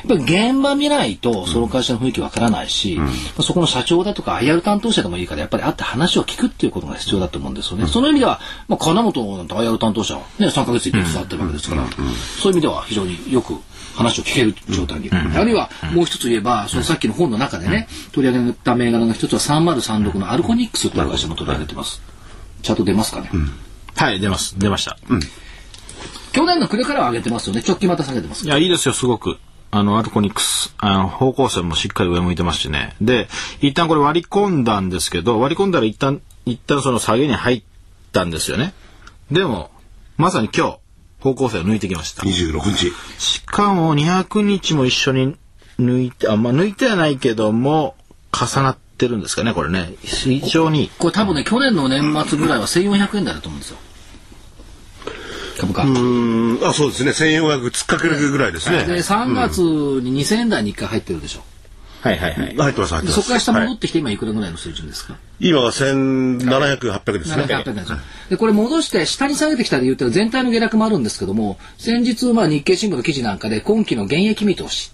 ぱり現場見ないと、その会社の雰囲気わからないし、まあそこの社長だとか IR 担当者でもいいから、やっぱり会って話を聞くっていうことが必要だと思うんですよね。その意味では、まあ、金本なんて IR 担当者はね、3ヶ月に手伝ってるわけですから、そういう意味では非常によく話を聞ける状態に、あるいはもう一つ言えば、そのさっきの本の中でね、取り上げた銘柄の一つは3036のアルコニックスという会社も取り上げてます。チャート出ますかね？はい出ます。出ました、去年の暮れからは上げてますよね。直近また下げてますい。やいいですよすごくあのアルコニクスあの方向線もしっかり上向いてますしねで一旦これ割り込んだんですけど割り込んだら一旦一旦その下げに入ったんですよねでもまさに今日方向線を抜いてきました26日。しかも200日も一緒に抜いてあまあ抜いてはないけども重なってるんですかねこれね非常にこれ多分ね、去年の年末ぐらいは1400円台だと思うんですよ。株価。うん、あ、そうですね。1400突っかけるぐらいですね。で、3月に2000円台に1回入ってるでしょ。はいはいはい入ってます、入ってます。でそこから下戻はいってきて今いくらぐらいの水準ですか、今が1700、800ですね。700円ですよで、これ戻して下に下げてきた理由っていうのは全体の下落もあるんですけども、先日、まあ日経新聞の記事なんかで今期の現役見通し。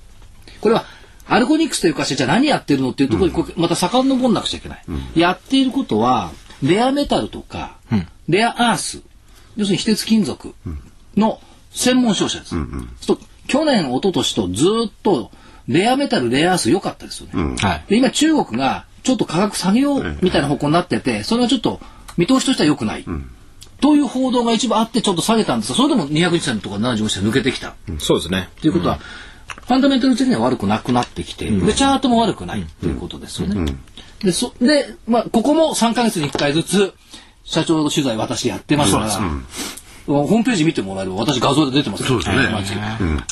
これは、アルコニクスという会社じゃあ何やってるのっていうところにこうまた遡んなくちゃいけない。やっていることは、レアメタルとか、レアアース、要するに非鉄金属の専門商社です。そうすると去年、一昨年とずっとレアメタル、レアアース良かったですよね。はい。で今中国がちょっと価格下げようみたいな方向になってて、それはちょっと見通しとしては良くない。という報道が一部あってちょっと下げたんですが、それでも200日線とか75日線抜けてきた。そうですね。ということは、ファンダメンタル的には悪くなくなってきて、で、チャートも悪くないということですよね。で、そ、で、まあ、ここも3ヶ月に1回ずつ、社長取材私やってますから、ホームページ見てもらえれば私画像で出てますそうですね。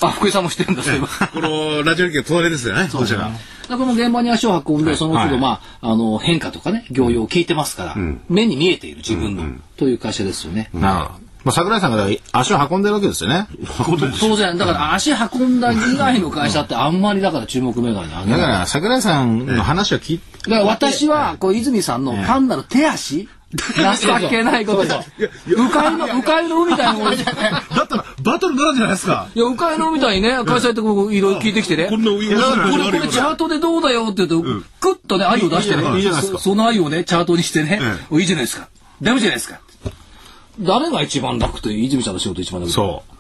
あ、福井さんも知ってるんですけど。このラジオ日経の隣ですよね、当社が。だから。この現場に足を運んで、その都度、はい。まあ、あの、変化とかね、業用を聞いてますから、目に見えている自分の、という会社ですよね。なるほど。まあ、桜井さんが足を運んでるわけですよね。当然、だから足運んだ以外の会社ってあんまりだから注目銘柄にあげない。だから、桜井さんの話を聞いて、だから私は、こう、泉さんの単なる手足情けないこと。だ。迂回の、迂回の海みたいに、いだったら、バトルならじゃないですか。や、迂回の海みたいにね、会社行ってこういろいろ聞いてきてね。ここれ、これチャートでどうだよって言うと、クッとね、愛を出してね、いいじゃないですか。そその愛をね、チャートにしてね。いいじゃないですか。ダメじゃないですか。誰が一番楽という、泉さんの仕事一番楽そう。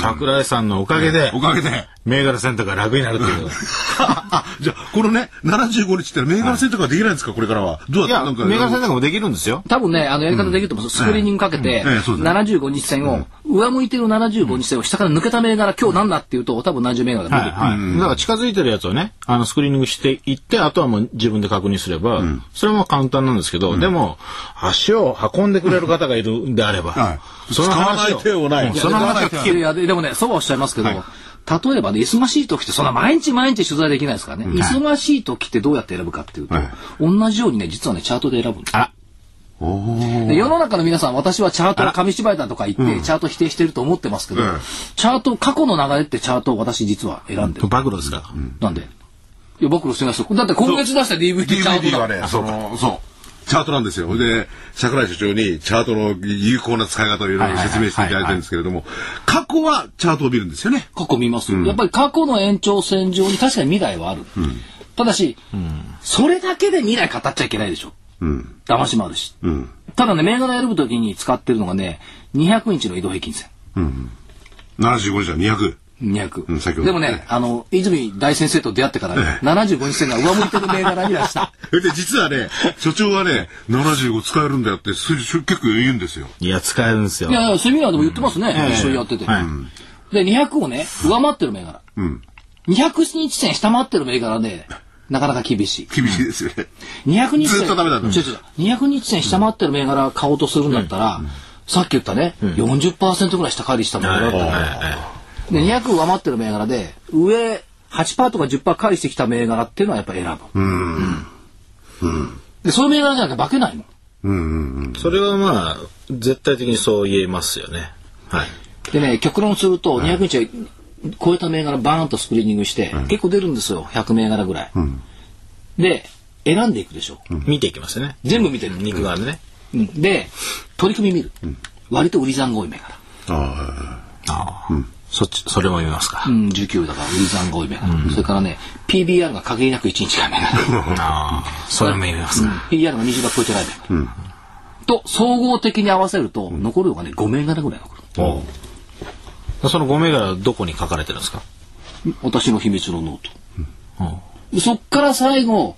桜井さんのおかげでお、かげで。銘柄選択が楽になるっていう。あ、じゃあ、このね、75日って銘柄選択ができないんですか、これからは。どういや、やって、なんか。銘柄選択もできるんですよ。多分ね、あの、やり方できると思うんです。スクリーニングかけて、ええそうですね75日線を、上向いてる75日線を下から抜けた銘柄、今日何だっていうと、多分何十銘柄が出てくる。はいはい。だから近づいてるやつをね、あの、スクリーニングしていって、あとはもう自分で確認すれば、それも簡単なんですけど、でも、足を運んでくれる方がいるんであれば、はいその話使わない手をその話。いや、ででもね、そうはおっしゃいますけど、例えばね、忙しい時って、そんな毎日毎日取材できないですからね。忙しい時ってどうやって選ぶかっていうと、はい同じようにね、実はね、チャートで選ぶんです。あで世の中の皆さん、私はチャートを紙芝居だとか言って、チャート否定してると思ってますけど、うんチャート、過去の流れってチャートを私実は選んでる。暴露ですか。なんでいや、僕のしてないですよ。だって今月出した DVD チャート DVD だはね、その、そう。チャートなんですよ。で、桜井所長にチャートの有効な使い方をいろいろ説明していただいてるんですけれども、過去はチャートを見るんですよね。過去見ます、やっぱり過去の延長線上に確かに未来はある。ただし、それだけで未来語っちゃいけないでしょ。うん。騙しもあるし。うん。ただね、銘柄選ぶときに使ってるのがね、200日の移動平均線。75日は200。200。うん先ほどでもね、あの、泉大先生と出会ってからね、75日線が上向いてる銘柄にはした。で、実はね、所長はね、75使えるんだよって、結構言うんですよ。いや、使えるんですよい。やセミナーでも言ってますね。一緒にやってて。はいで、200をね、上回ってる銘柄。うん。200日線下回ってる銘柄で、なかなか厳しい。厳しいですよね。200日線。ずっとダメだと違う違う200日線下回ってる銘柄買おうとするんだったら、さっき言ったね、40%ぐらい下返りした銘柄だったら、で、200上回ってる銘柄で、上8%とか10%返してきた銘柄っていうのはやっぱ選ぶ。うん。で、そういう銘柄じゃなきゃ化けないもん。それはまあ絶対的にそう言えますよねはいでね、極論すると、200日超えた銘柄バーンとスクリーニングして、結構出るんですよ。100銘柄ぐらい。で、選んでいくでしょ。見ていきますよね全部見てる。肉側でねうんで、取り組み見る。割と売り残多い銘柄。あああ、そっちそれも見ますかうん、19だから売り残多い銘柄。それからね、PBR が限りなく1日が。ああそれも見ますか PBR が20が超えてない銘柄。と、総合的に合わせると、残るのがね、5銘柄ぐらい残る。その5銘柄はどこに書かれてるんですか？私の秘密のノート。でそっから最後、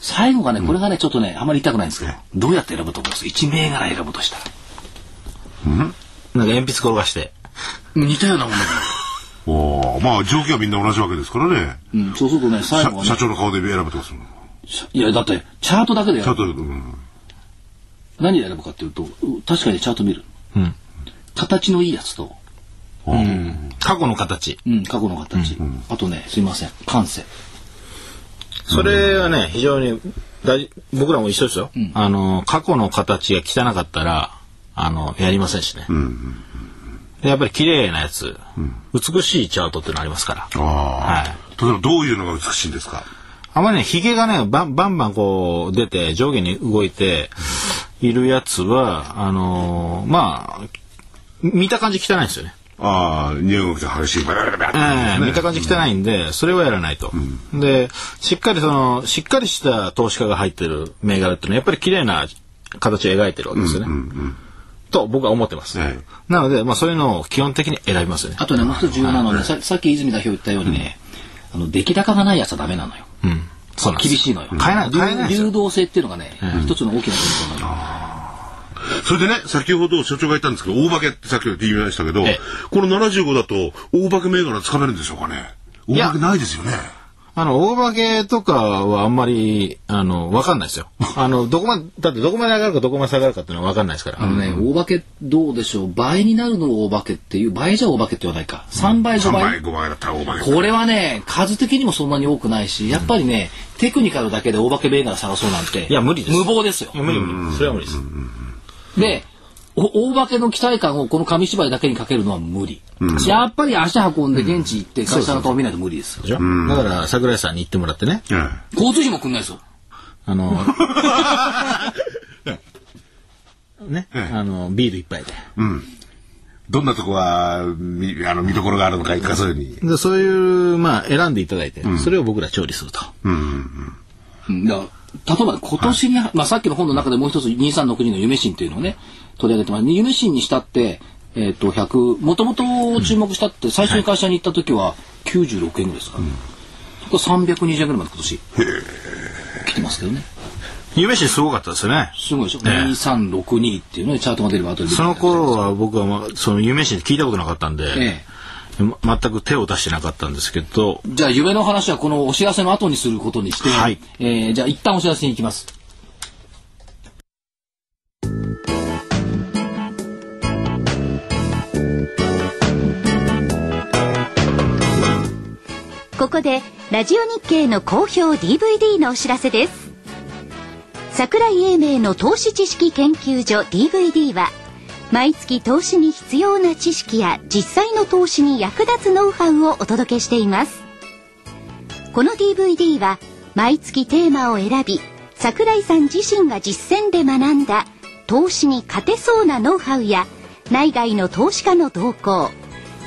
最後がね、これがね、ちょっとね、あまり言いたくないんですけど、どうやって選ぶと思います ?1 銘柄選ぶとしたら。なんか鉛筆転がして似たようなものだ。おーまあ条件はみんな同じわけですからね。うん、そうするとね、最社後はね社、長の顔で選ぶとですもん。いや、だって、チャートだけでちゃ選ぶ。んと、うん何選ぶかっていうと、う確かにチャート見る。うん形のいいやつと、過去の形うん、過去の形。あとね、すいません、感性。それはね非常に大僕らも一緒ですよ、あの過去の形が汚かったらあのやりませんしね、でやっぱり綺麗なやつ、美しいチャートっていうのありますからああ。はい例えばどういうのが美しいんですか？あんまりね、ヒゲがね、バンバンバンこう出て上下に動いているやつは、あのーまあ、見た感じ汚いんですよね。ああ、荷動きが激しい。バラバラバラええってね見た感じ汚いんで、それはやらないと。で、しっかりその、しっかりした投資家が入ってる銘柄っていうのは、やっぱり綺麗な形を描いてるわけですよね。と僕は思ってます。はいなので、まあそういうのを基本的に選びますよね。あとね、もう一つ重要なのはね、ささっき泉代表言ったようにね、あの、出来高がないやつはダメなのよ。うん。そうなんです。厳しいのよ。買えない、買えない流。動性っていうのがね、一つの大きなポイントなのよ。それでね、先ほど所長が言ったんですけど、大化けってさっき言いましたけどええ、この75だと、大化け銘柄つかめるんでしょうかね大化けないですよね。あの、大化けとかはあんまり、あの、わかんないですよ。あの、どこまで、だってどこまで上がるかどこまで下がるかっていうのはわかんないですから。あのね、大化けどうでしょう倍になるのを大化けっていう、倍じゃ大化けって言わないか。3倍5 3倍、倍。5倍だったら大化け。これはね、数的にもそんなに多くないし、やっぱりね、テクニカルだけで大化け銘柄探そうなんて。いや無理です無謀ですよ無理無理。それは無理です。で、お大化けの期待感をこの紙芝居だけにかけるのは無理。やっぱり足運んで現地行って会社の顔見ないと無理ですだから、桜井さんに行ってもらってね。え交通費もくんないですよ。あの、ね、あの、ビール一杯で。えうん。どんなとこは、みあの、見どころがあるのか、一回そういうに。でそういう、まあ、選んでいただいて、それを僕ら調理すると。うんだから例えば今年に、まあさっきの本の中でもう一つ2362の夢新というのをね、取り上げてます。夢新にしたって、えっ、と、100、もともと注目したって、最初に会社に行った時は96円ぐらいですから、ねそこ320円ぐらいまで今年、来てますけどね。夢氏すごかったですよね。すごいでしょ。ええ2362っていうのでチャートが出れば後でその頃は僕は、まあ、その夢氏聞いたことなかったんで、えま全く手を出してなかったんですけど、じゃあ夢の話はこのお知らせの後にすることにして、はいえーじゃあ一旦お知らせに行きます。ここでラジオ日経の好評 DVD のお知らせです。桜井英明の投資知識研究所 DVD は毎月投資に必要な知識や実際の投資に役立つノウハウをお届けしています。この DVD は毎月テーマを選び桜井さん自身が実践で学んだ投資に勝てそうなノウハウや内外の投資家の動向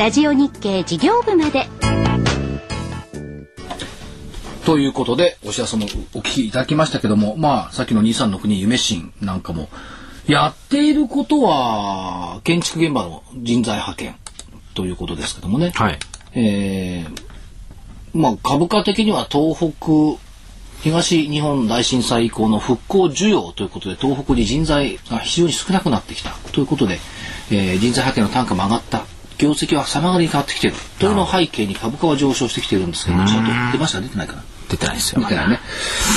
ラジオ日経事業部まで。ということで、お知らせもお聞きいただきましたけども、まあ、さっきの236夢新なんかも、やっていることは、建築現場の人材派遣ということですけどもね。はい。えーまあ、株価的には東北、東日本大震災以降の復興需要ということで、東北に人材が非常に少なくなってきたということで、えー人材派遣の単価も上がった。業績は様変わりに変わってきているというのを背景に株価は上昇してきているんですけど、ちゃんと出ました出てないかな出てないですよみ。たいなね。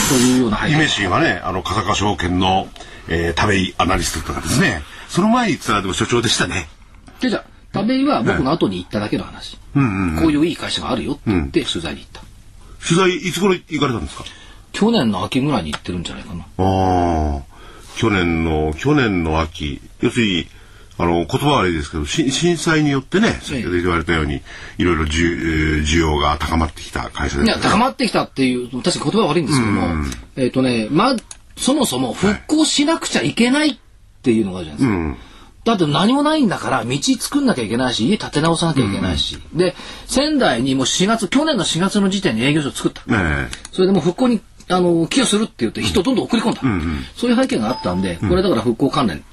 というような背景。夢新はね、あの、笠岡証券の、えー、田部井アナリストとかですね、その前に言ってたでも所長でしたね。でじゃあ、田部井は僕の後に行っただけの話。こういういい会社があるよって言って取材に行った。取材、いつ頃行かれたんですか？去年の秋ぐらいに行ってるんじゃないかな。ああ、去年の、去年の秋、要するに、あの、言葉は悪いですけど、し震災によってね、先ほど言われたように、いろいろ需要が高まってきた会社ですいや、高まってきたっていう、確かに言葉は悪いんですけども、えっ、とね、ま、そもそも復興しなくちゃいけないっていうのがあるじゃないですか。だって何もないんだから、道作んなきゃいけないし、家建て直さなきゃいけないし。で、仙台にもう4月、去年の4月の時点に営業所作った。ねそれでもう復興に、あの、寄与するって言って人どんどん送り込んだ。そういう背景があったんで、これだから復興関連。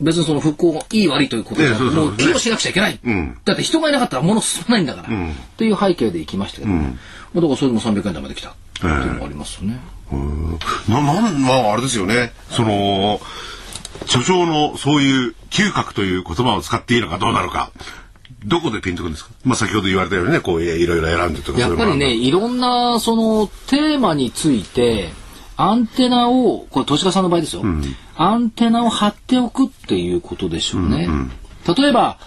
別にその復興いい悪いということで、もう寄与しなくちゃいけない。ん。だって人がいなかったら物進まないんだから。っていう背景で行きましたけど、まあだからそれでも300円台まで来た。っていうのがありますよね。な、なん、まあ、あれですよね。その、所長のそういう嗅覚という言葉を使っていいのかどうなのか。どこでピンとくるんですか？まあ先ほど言われたようにね、こういろいろ選んでとかやっぱりね、いろんなそのテーマについて、アンテナを、これ、投資家さんの場合ですよ、アンテナを張っておくっていうことでしょうね。例えば、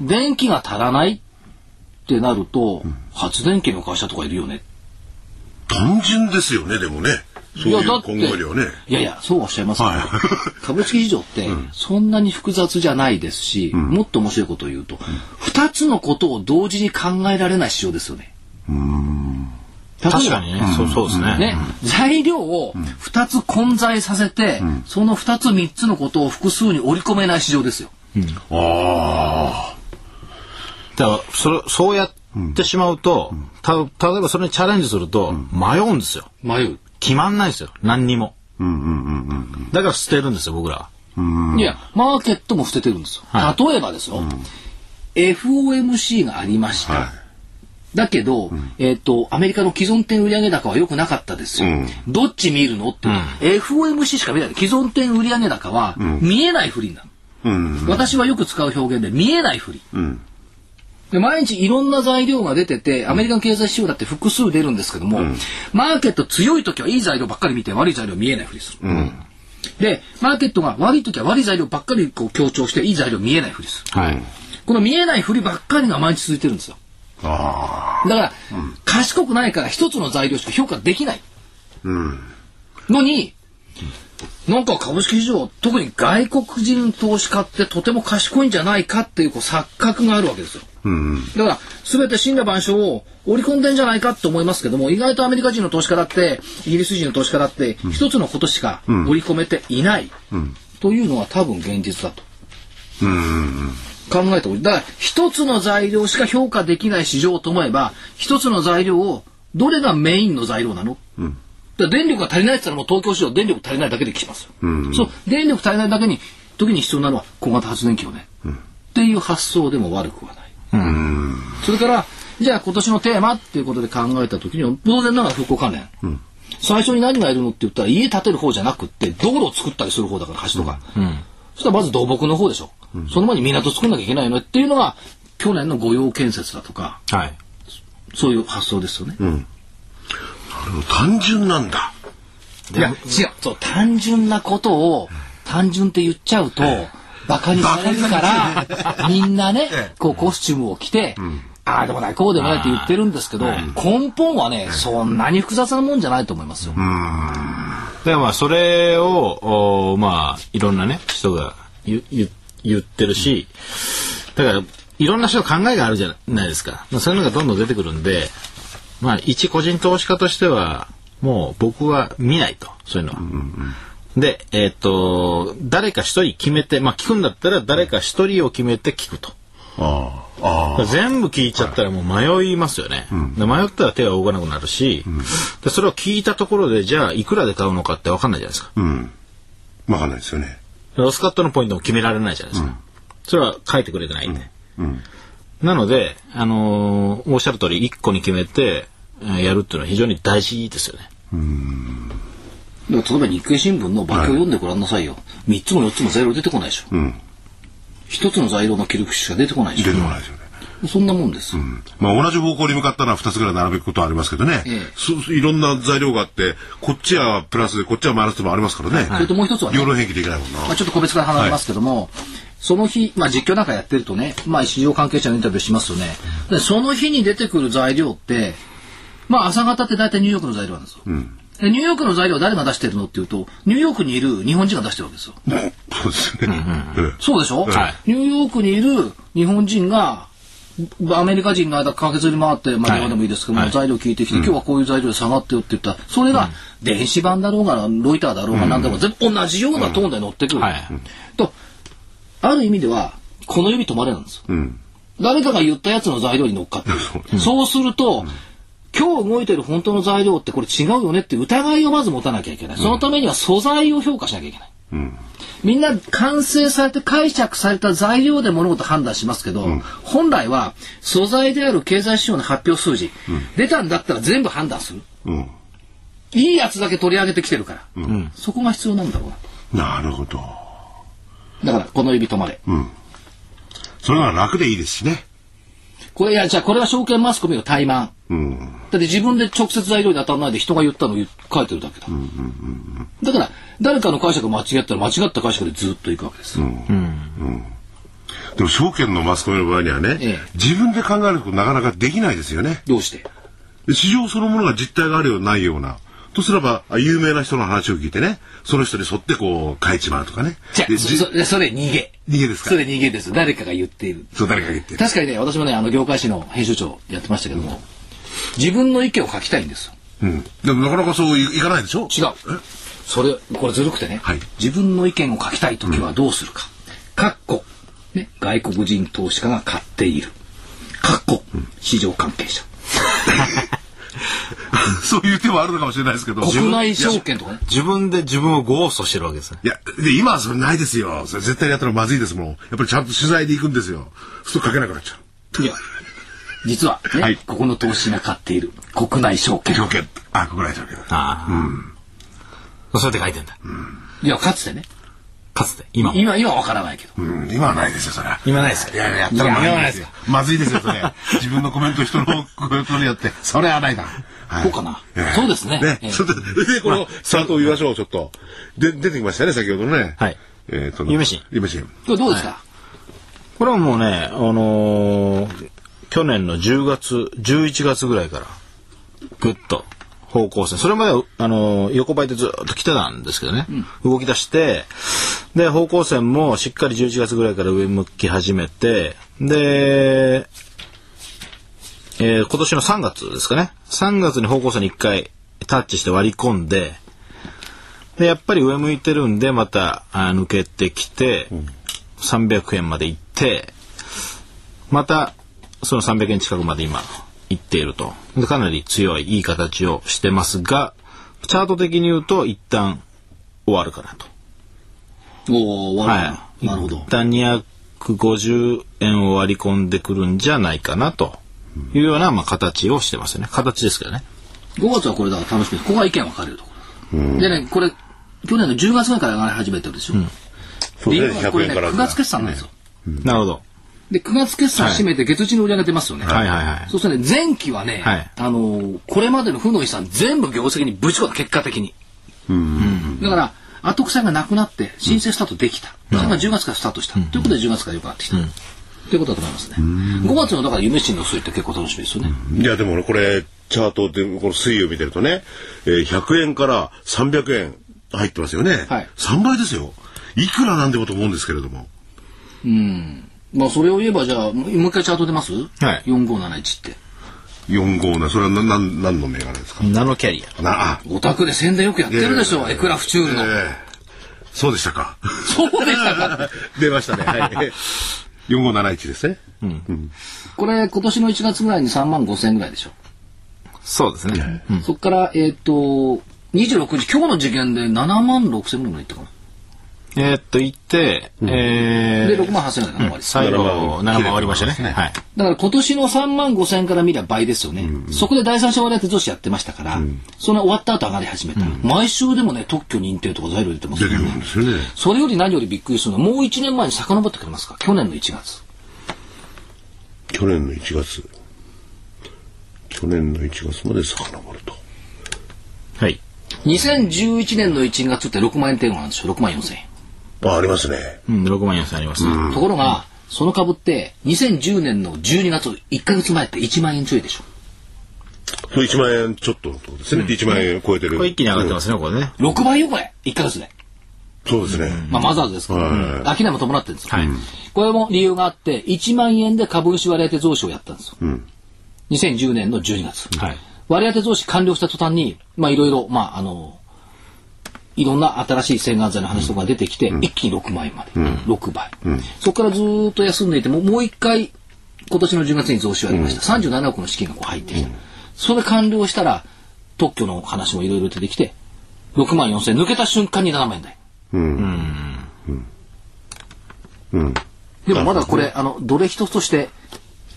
電気が足らないってなると、発電機の会社とかいるよね。単純ですよね、でもね。そういう今後よりはね。いやいや、そうおっしゃいますけど、はい 株式市場ってそんなに複雑じゃないですし、もっと面白いことを言うと、二つのことを同時に考えられない市場ですよね。例えば確かにね、そうそうですね。ね、材料を2つ混在させて、その2つ3つのことを複数に織り込めない市場ですよ。あだからそれそうやってしまうと、た例えばそれにチャレンジすると迷うんですよ。迷う。決まんないですよ。何にも。だから捨てるんですよ、僕らは。いや、マーケットも捨ててるんですよ。は例えばですよ、FOMC がありました。はいだけど、えっ、と、アメリカの既存店売上高は良くなかったですよ。どっち見るの？って、FOMC しか見ない。既存店売上高は見えないふりになる。あ。うん。私はよく使う表現で見えないふり。で毎日いろんな材料が出てて、アメリカの経済指標だって複数出るんですけども、マーケット強い時はいい材料ばっかり見て悪い材料見えないふりする。で、マーケットが悪い時は悪い材料ばっかりこう強調していい材料見えないふりする。はい。この見えないふりばっかりが毎日続いてるんですよ。あだから、賢くないから一つの材料しか評価できない。のに、なんか株式市場、特に外国人投資家ってとても賢いんじゃないかっていうこう錯覚があるわけですよ。だから、すべて死んだ万象を織り込んでんじゃないかと思いますけども、意外とアメリカ人の投資家だって、イギリス人の投資家だって、一つのことしか織り込めていない。というのは多分現実だと。考えておりだから一つの材料しか評価できない市場と思えば一つの材料をどれがメインの材料なの、だから電力が足りないって言ったらもう東京市場電力足りないだけで来ますよ、そう。電力足りないだけに時に必要なのは小型発電機をね、っていう発想でも悪くはない、それからじゃあ今年のテーマっていうことで考えた時には当然ながら復興関連、最初に何がいるのって言ったら家建てる方じゃなくって道路を作ったりする方だから橋とか、そしたらまず土木の方でしょ、その前に港作んなきゃいけないのっていうのが去年の御用建設だとかはい。そういう発想ですよね、単純なんだ。いや違う。そう単純なことを単純って言っちゃうとバカにされるからみんなねこうコスチュームを着て、ああでもないこうでもないって言ってるんですけど根本はねそんなに複雑なもんじゃないと思いますよ。だからまあそれをおまあいろんなね人が言言言ってるしだからいろんな人の考えがあるじゃないですかまあそういうのがどんどん出てくるんでまあ、一個人投資家としては、もう僕は見ないと、そういうのは。で、えっ、と、誰か一人決めて、まあ聞くんだったら誰か一人を決めて聞くと。ああ。ああ。全部聞いちゃったらもう迷いますよね。で迷ったら手が動かなくなるし、で、それを聞いたところで、じゃあいくらで買うのかって分かんないじゃないですか。うん。わかんないですよね。ロスカットのポイントも決められないじゃないですか。それは書いてくれてないんで。なので、あのーおっしゃる通り、一個に決めて、えーやるっていうのは非常に大事ですよね。だから例えば日経新聞の馬鏡読んでごらんなさいよ。3つも4つも材料出てこないでしょ。一つの材料の切り口しか出てこないでし出ょ。てこないですよね。そんなもんです。まあ同じ方向に向かったら2つぐらい並べることはありますけどね、ええいろんな材料があってこっちはプラスでこっちはマイナスでもありますからね、それともう一つはね両論変形できないもんな、まあ、ちょっと個別から離れますけども、その日、まあ、実況なんかやってるとね、まあ、市場関係者のインタビューしますよね。でその日に出てくる材料って、まあ、朝方って大体ニューヨークの材料なんですよ。でニューヨークの材料は誰が出してるのっていうと、ニューヨークにいる日本人が出してるわけですよ。そうですよね、ええ。そうでしょ、はい。ニューヨークにいる日本人が、アメリカ人の間駆けずり回って、まあ、はい電話でもいいですけども、はい。材料聞いてきて、今日はこういう材料で下がってよって言った。ら、それが電子版だろうが、ロイターだろうが、なんだろうが、全部同じようなトーンで乗ってくる。はい。と、ある意味では、この指止まれなんですよ。ん。誰かが言ったやつの材料に乗っかってる。そう。すると、今日動いてる本当の材料ってこれ違うよねって疑いをまず持たなきゃいけない。そのためには素材を評価しなきゃいけない。みんな完成されて解釈された材料で物事判断しますけど、本来は素材である経済指標の発表数字、出たんだったら全部判断する。うんいいやつだけ取り上げてきてるから。そこが必要なんだろうな。なるほどだから、この指止まれ。それなら楽でいいですしねこれ、いや、じゃあこれは証券マスコミの怠慢。うん。だって自分で直接材料に当たらないで人が言ったのを言書いてるだけだ。だから、誰かの解釈が間違ったら間違った解釈でずっといくわけです。でも証券のマスコミの場合にはね、ええ。自分で考えることなかなかできないですよね。どうして？で市場そのものが実態があるようなないようなとすればあ有名な人の話を聞いてねその人に沿ってこう変えちまうとかねじゃそそそれ逃げ。逃げですか？それ逃げです。誰かが言っている。そう誰かが言ってる確かにね、私もね、あの、業界誌の編集長やってましたけども、自分の意見を書きたいんですよ。うん、でもなかなかそういいかないでしょ？違う。それ、これずるくてね、はい自分の意見を書きたいときはどうするか。かっこ、ね、外国人投資家が買っている。かっこ、市場関係者。そういう手もあるのかもしれないですけど国内証券とかね。自分で自分をゴーストしてるわけですね。いやで今はそれないですよそれ絶対やったらまずいですもんやっぱりちゃんと取材で行くんですよそう書けなくなっちゃういや、実は、ねはいここの投資が買っている国内証券。条件あ国内条件ああ。そうやって書いてんだ。いや、かつてね。かつて。今も。今、今はわからないけど。うん今はないですよそれは。今ないですよ。いやいややったらまずいですよまずいですよそれ。自分のコメント人のコメントによって。それはないな、はい。そうかな？ええ。そうですね。ええ。それででこのスタートを言いましょうちょっとで出てきましたね先ほどね。はい。えーと夢新夢新これどうですか、これはもうね、あのー去年の10月、11月ぐらいから、ぐっと方向性。それまでは、あのー横ばいでずっと来てたんですけどね、動き出して、で、方向線もしっかり11月ぐらいから上向き始めて、で、えー今年の3月ですかね。3月に方向線に1回タッチして割り込んで、で、やっぱり上向いてるんで、またあ抜けてきて、300円まで行って、またその300円近くまで今行っていると。でかなり強い、いい形をしてますが、チャート的に言うと一旦終わるかなと。おお、わはなるほど一。旦250円を割り込んでくるんじゃないかなというような、まあ、形をしてますよね。形ですけどね。5月はこれだから楽しみです。ここが意見分かれるところ。でね、これ、去年の10月ぐらいから上がり始めてるでしょ。そうね理由はこれね、100円から9月決算なんですよ。なるほど。で、9月決算締めて月次の売り上げ出ますよね。はいはいはい。そうするとね、前期はね、はいあのーこれまでの負の遺産全部業績にぶち込んだ結果的に。だから、後腐りがなくなって、申請スタートできた。それが10月からスタートした。ということで10月から良くなってきた。ということだと思いますね。5月のだから夢新の推移って結構楽しみですよね。いやでもこれチャートでこの推移を見てるとね、えー、100円から300円入ってますよね、はい3倍ですよいくらなんでもと思うんですけれどもうんまあそれを言えばじゃあ、もう一回チャート出ますはい ?4571 って。457それは何何何の銘柄ですか？ナノキャリア。なあお宅で宣伝よくやってるでしょ、エクラフチュールの。ええそうでしたかそうでしたか。出ましたねはい4571ですねこれ、今年の1月ぐらいに3万5千円ぐらいでしょ。そうですね。うんそこから、えっ、と、26日、今日の時点で7万6千ぐらいいったかな。えーっと、行って、えで、ー、6万8千円ぐらいかな、最後、7 7万万終わりましたね。ねはい。だから今年の3万5千円から見れば倍ですよね。そこで第三者割当増資やってましたから、その終わった後上がり始めた。毎週でもね、特許認定とか材料出てますよね出てくるんですよねそれより何よりびっくりするのは、もう1年前に遡ってくれますか？去年の1月。去年の1月去年の1月まで遡るとはい。2011年の1月って6万円程度なんですよ。6万4千円。あありますねうん、6万円差あります。ところが、その株って、2010年の12月、1ヶ月前って1万円ちょいでしょ。それ1万円ちょっとのとこですね、1万円超えてるこれ一気に上がってますね、これね。6倍よ、これ。1ヶ月で。そうですね、まあ、マザーズですけど、はい商いも伴ってるんですよ。はい。これも理由があって、1万円で株主割当増資をやったんですよ。2010年の12月。はい。割当増資完了した途端に、まあいろいろ、まああの、いろんな新しい洗顔剤の話とかが出てきて、一気に6万円まで。6倍。そこからずーっと休んでいても、もう一回、今年の10月に増資をやりました。37億の資金がこう入ってきた。それ完了したら、特許の話もいろいろ出てきて、6万4千円抜けた瞬間に7万円台。でもまだこれ、あの、どれ一つとして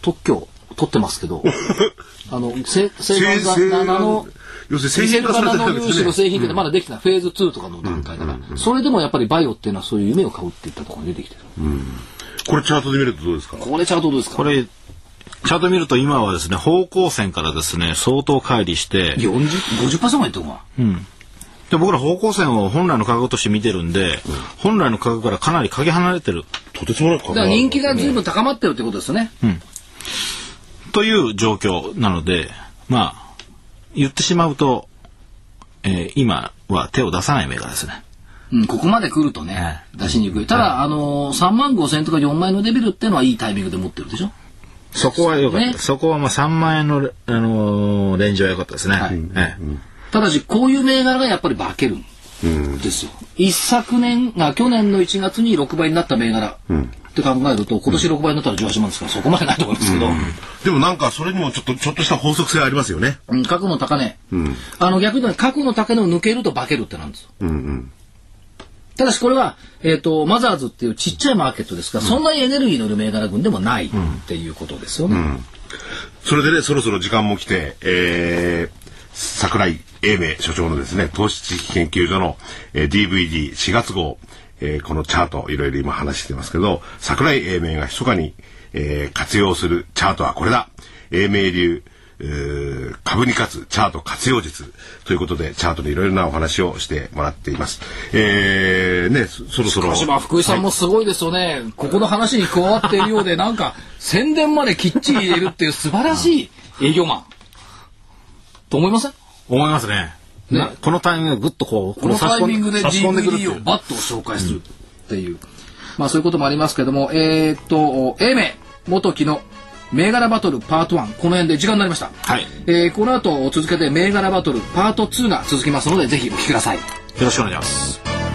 特許を取ってますけど、あの、せ製せ造がナノ、要するに製品化されてるわけナノ粒子のですね製品ってまだできてない、フェーズ2とかの段階だから、それでもやっぱりバイオっていうのはそういう夢を買うっていったところに出てきてる。これチャートで見るとどうですかこれチャートどうですかこれ、チャート見ると今はですね、方向線からですね、相当乖離して、40、50%までいってるわ。で僕ら方向線を本来の価格として見てるんで、本来の価格からかなりかけ離れてるとてつもない価格だから人気が随分高まってるってことですよね。という状況なので、まあ、言ってしまうと、えー今は手を出さない銘柄ですね。うん、ここまで来るとね、出しにくい。ただ、あのー、3万5千とか4万円のレベルっていうのはいいタイミングで持ってるでしょ？そこは良かった。ねそこはまあ3万円の、あのーレンジは良かったですね。はいええただし、こういう銘柄がやっぱり化けるんですよ。一昨年が、去年の1月に6倍になった銘柄。って考えると、今年6倍になったら18万ですから、そこまでないと思いますけど、でもなんかそれにもちょっとちょっとした法則性ありますよね。うん、過去の高値、あの逆に過去の高値を抜けると化けるってなんですよ。ただしこれは、えっ、と、マザーズっていうちっちゃいマーケットですから、そんなにエネルギーのいる銘柄群でもないっていうことですよね。それでねそろそろ時間も来て、えー桜井英明所長のですね投資知識研究所の、えー DVD4 月号、えーこのチャートいろいろ今話してますけど桜井英明が密かに、えー活用するチャートはこれだ英明流えー株に勝つチャート活用術ということでチャートでいろいろなお話をしてもらっています。えーねそろそろ鹿島福井さんもすごいですよね。ここの話に加わっているようで、なんか、宣伝まできっちり入れるっていう素晴らしい営業マン。と思いません？思いますね。ねなこのタイミングでぐっとこう、このタイミングで DVD をう。バッと紹介するっていう。まあそういうこともありますけども、えーっと、英明元木の銘柄バトルパート1、この辺で時間になりました。はい。えーこの後続けて銘柄バトルパート2が続きますので、ぜひお聞きください。よろしくお願いします。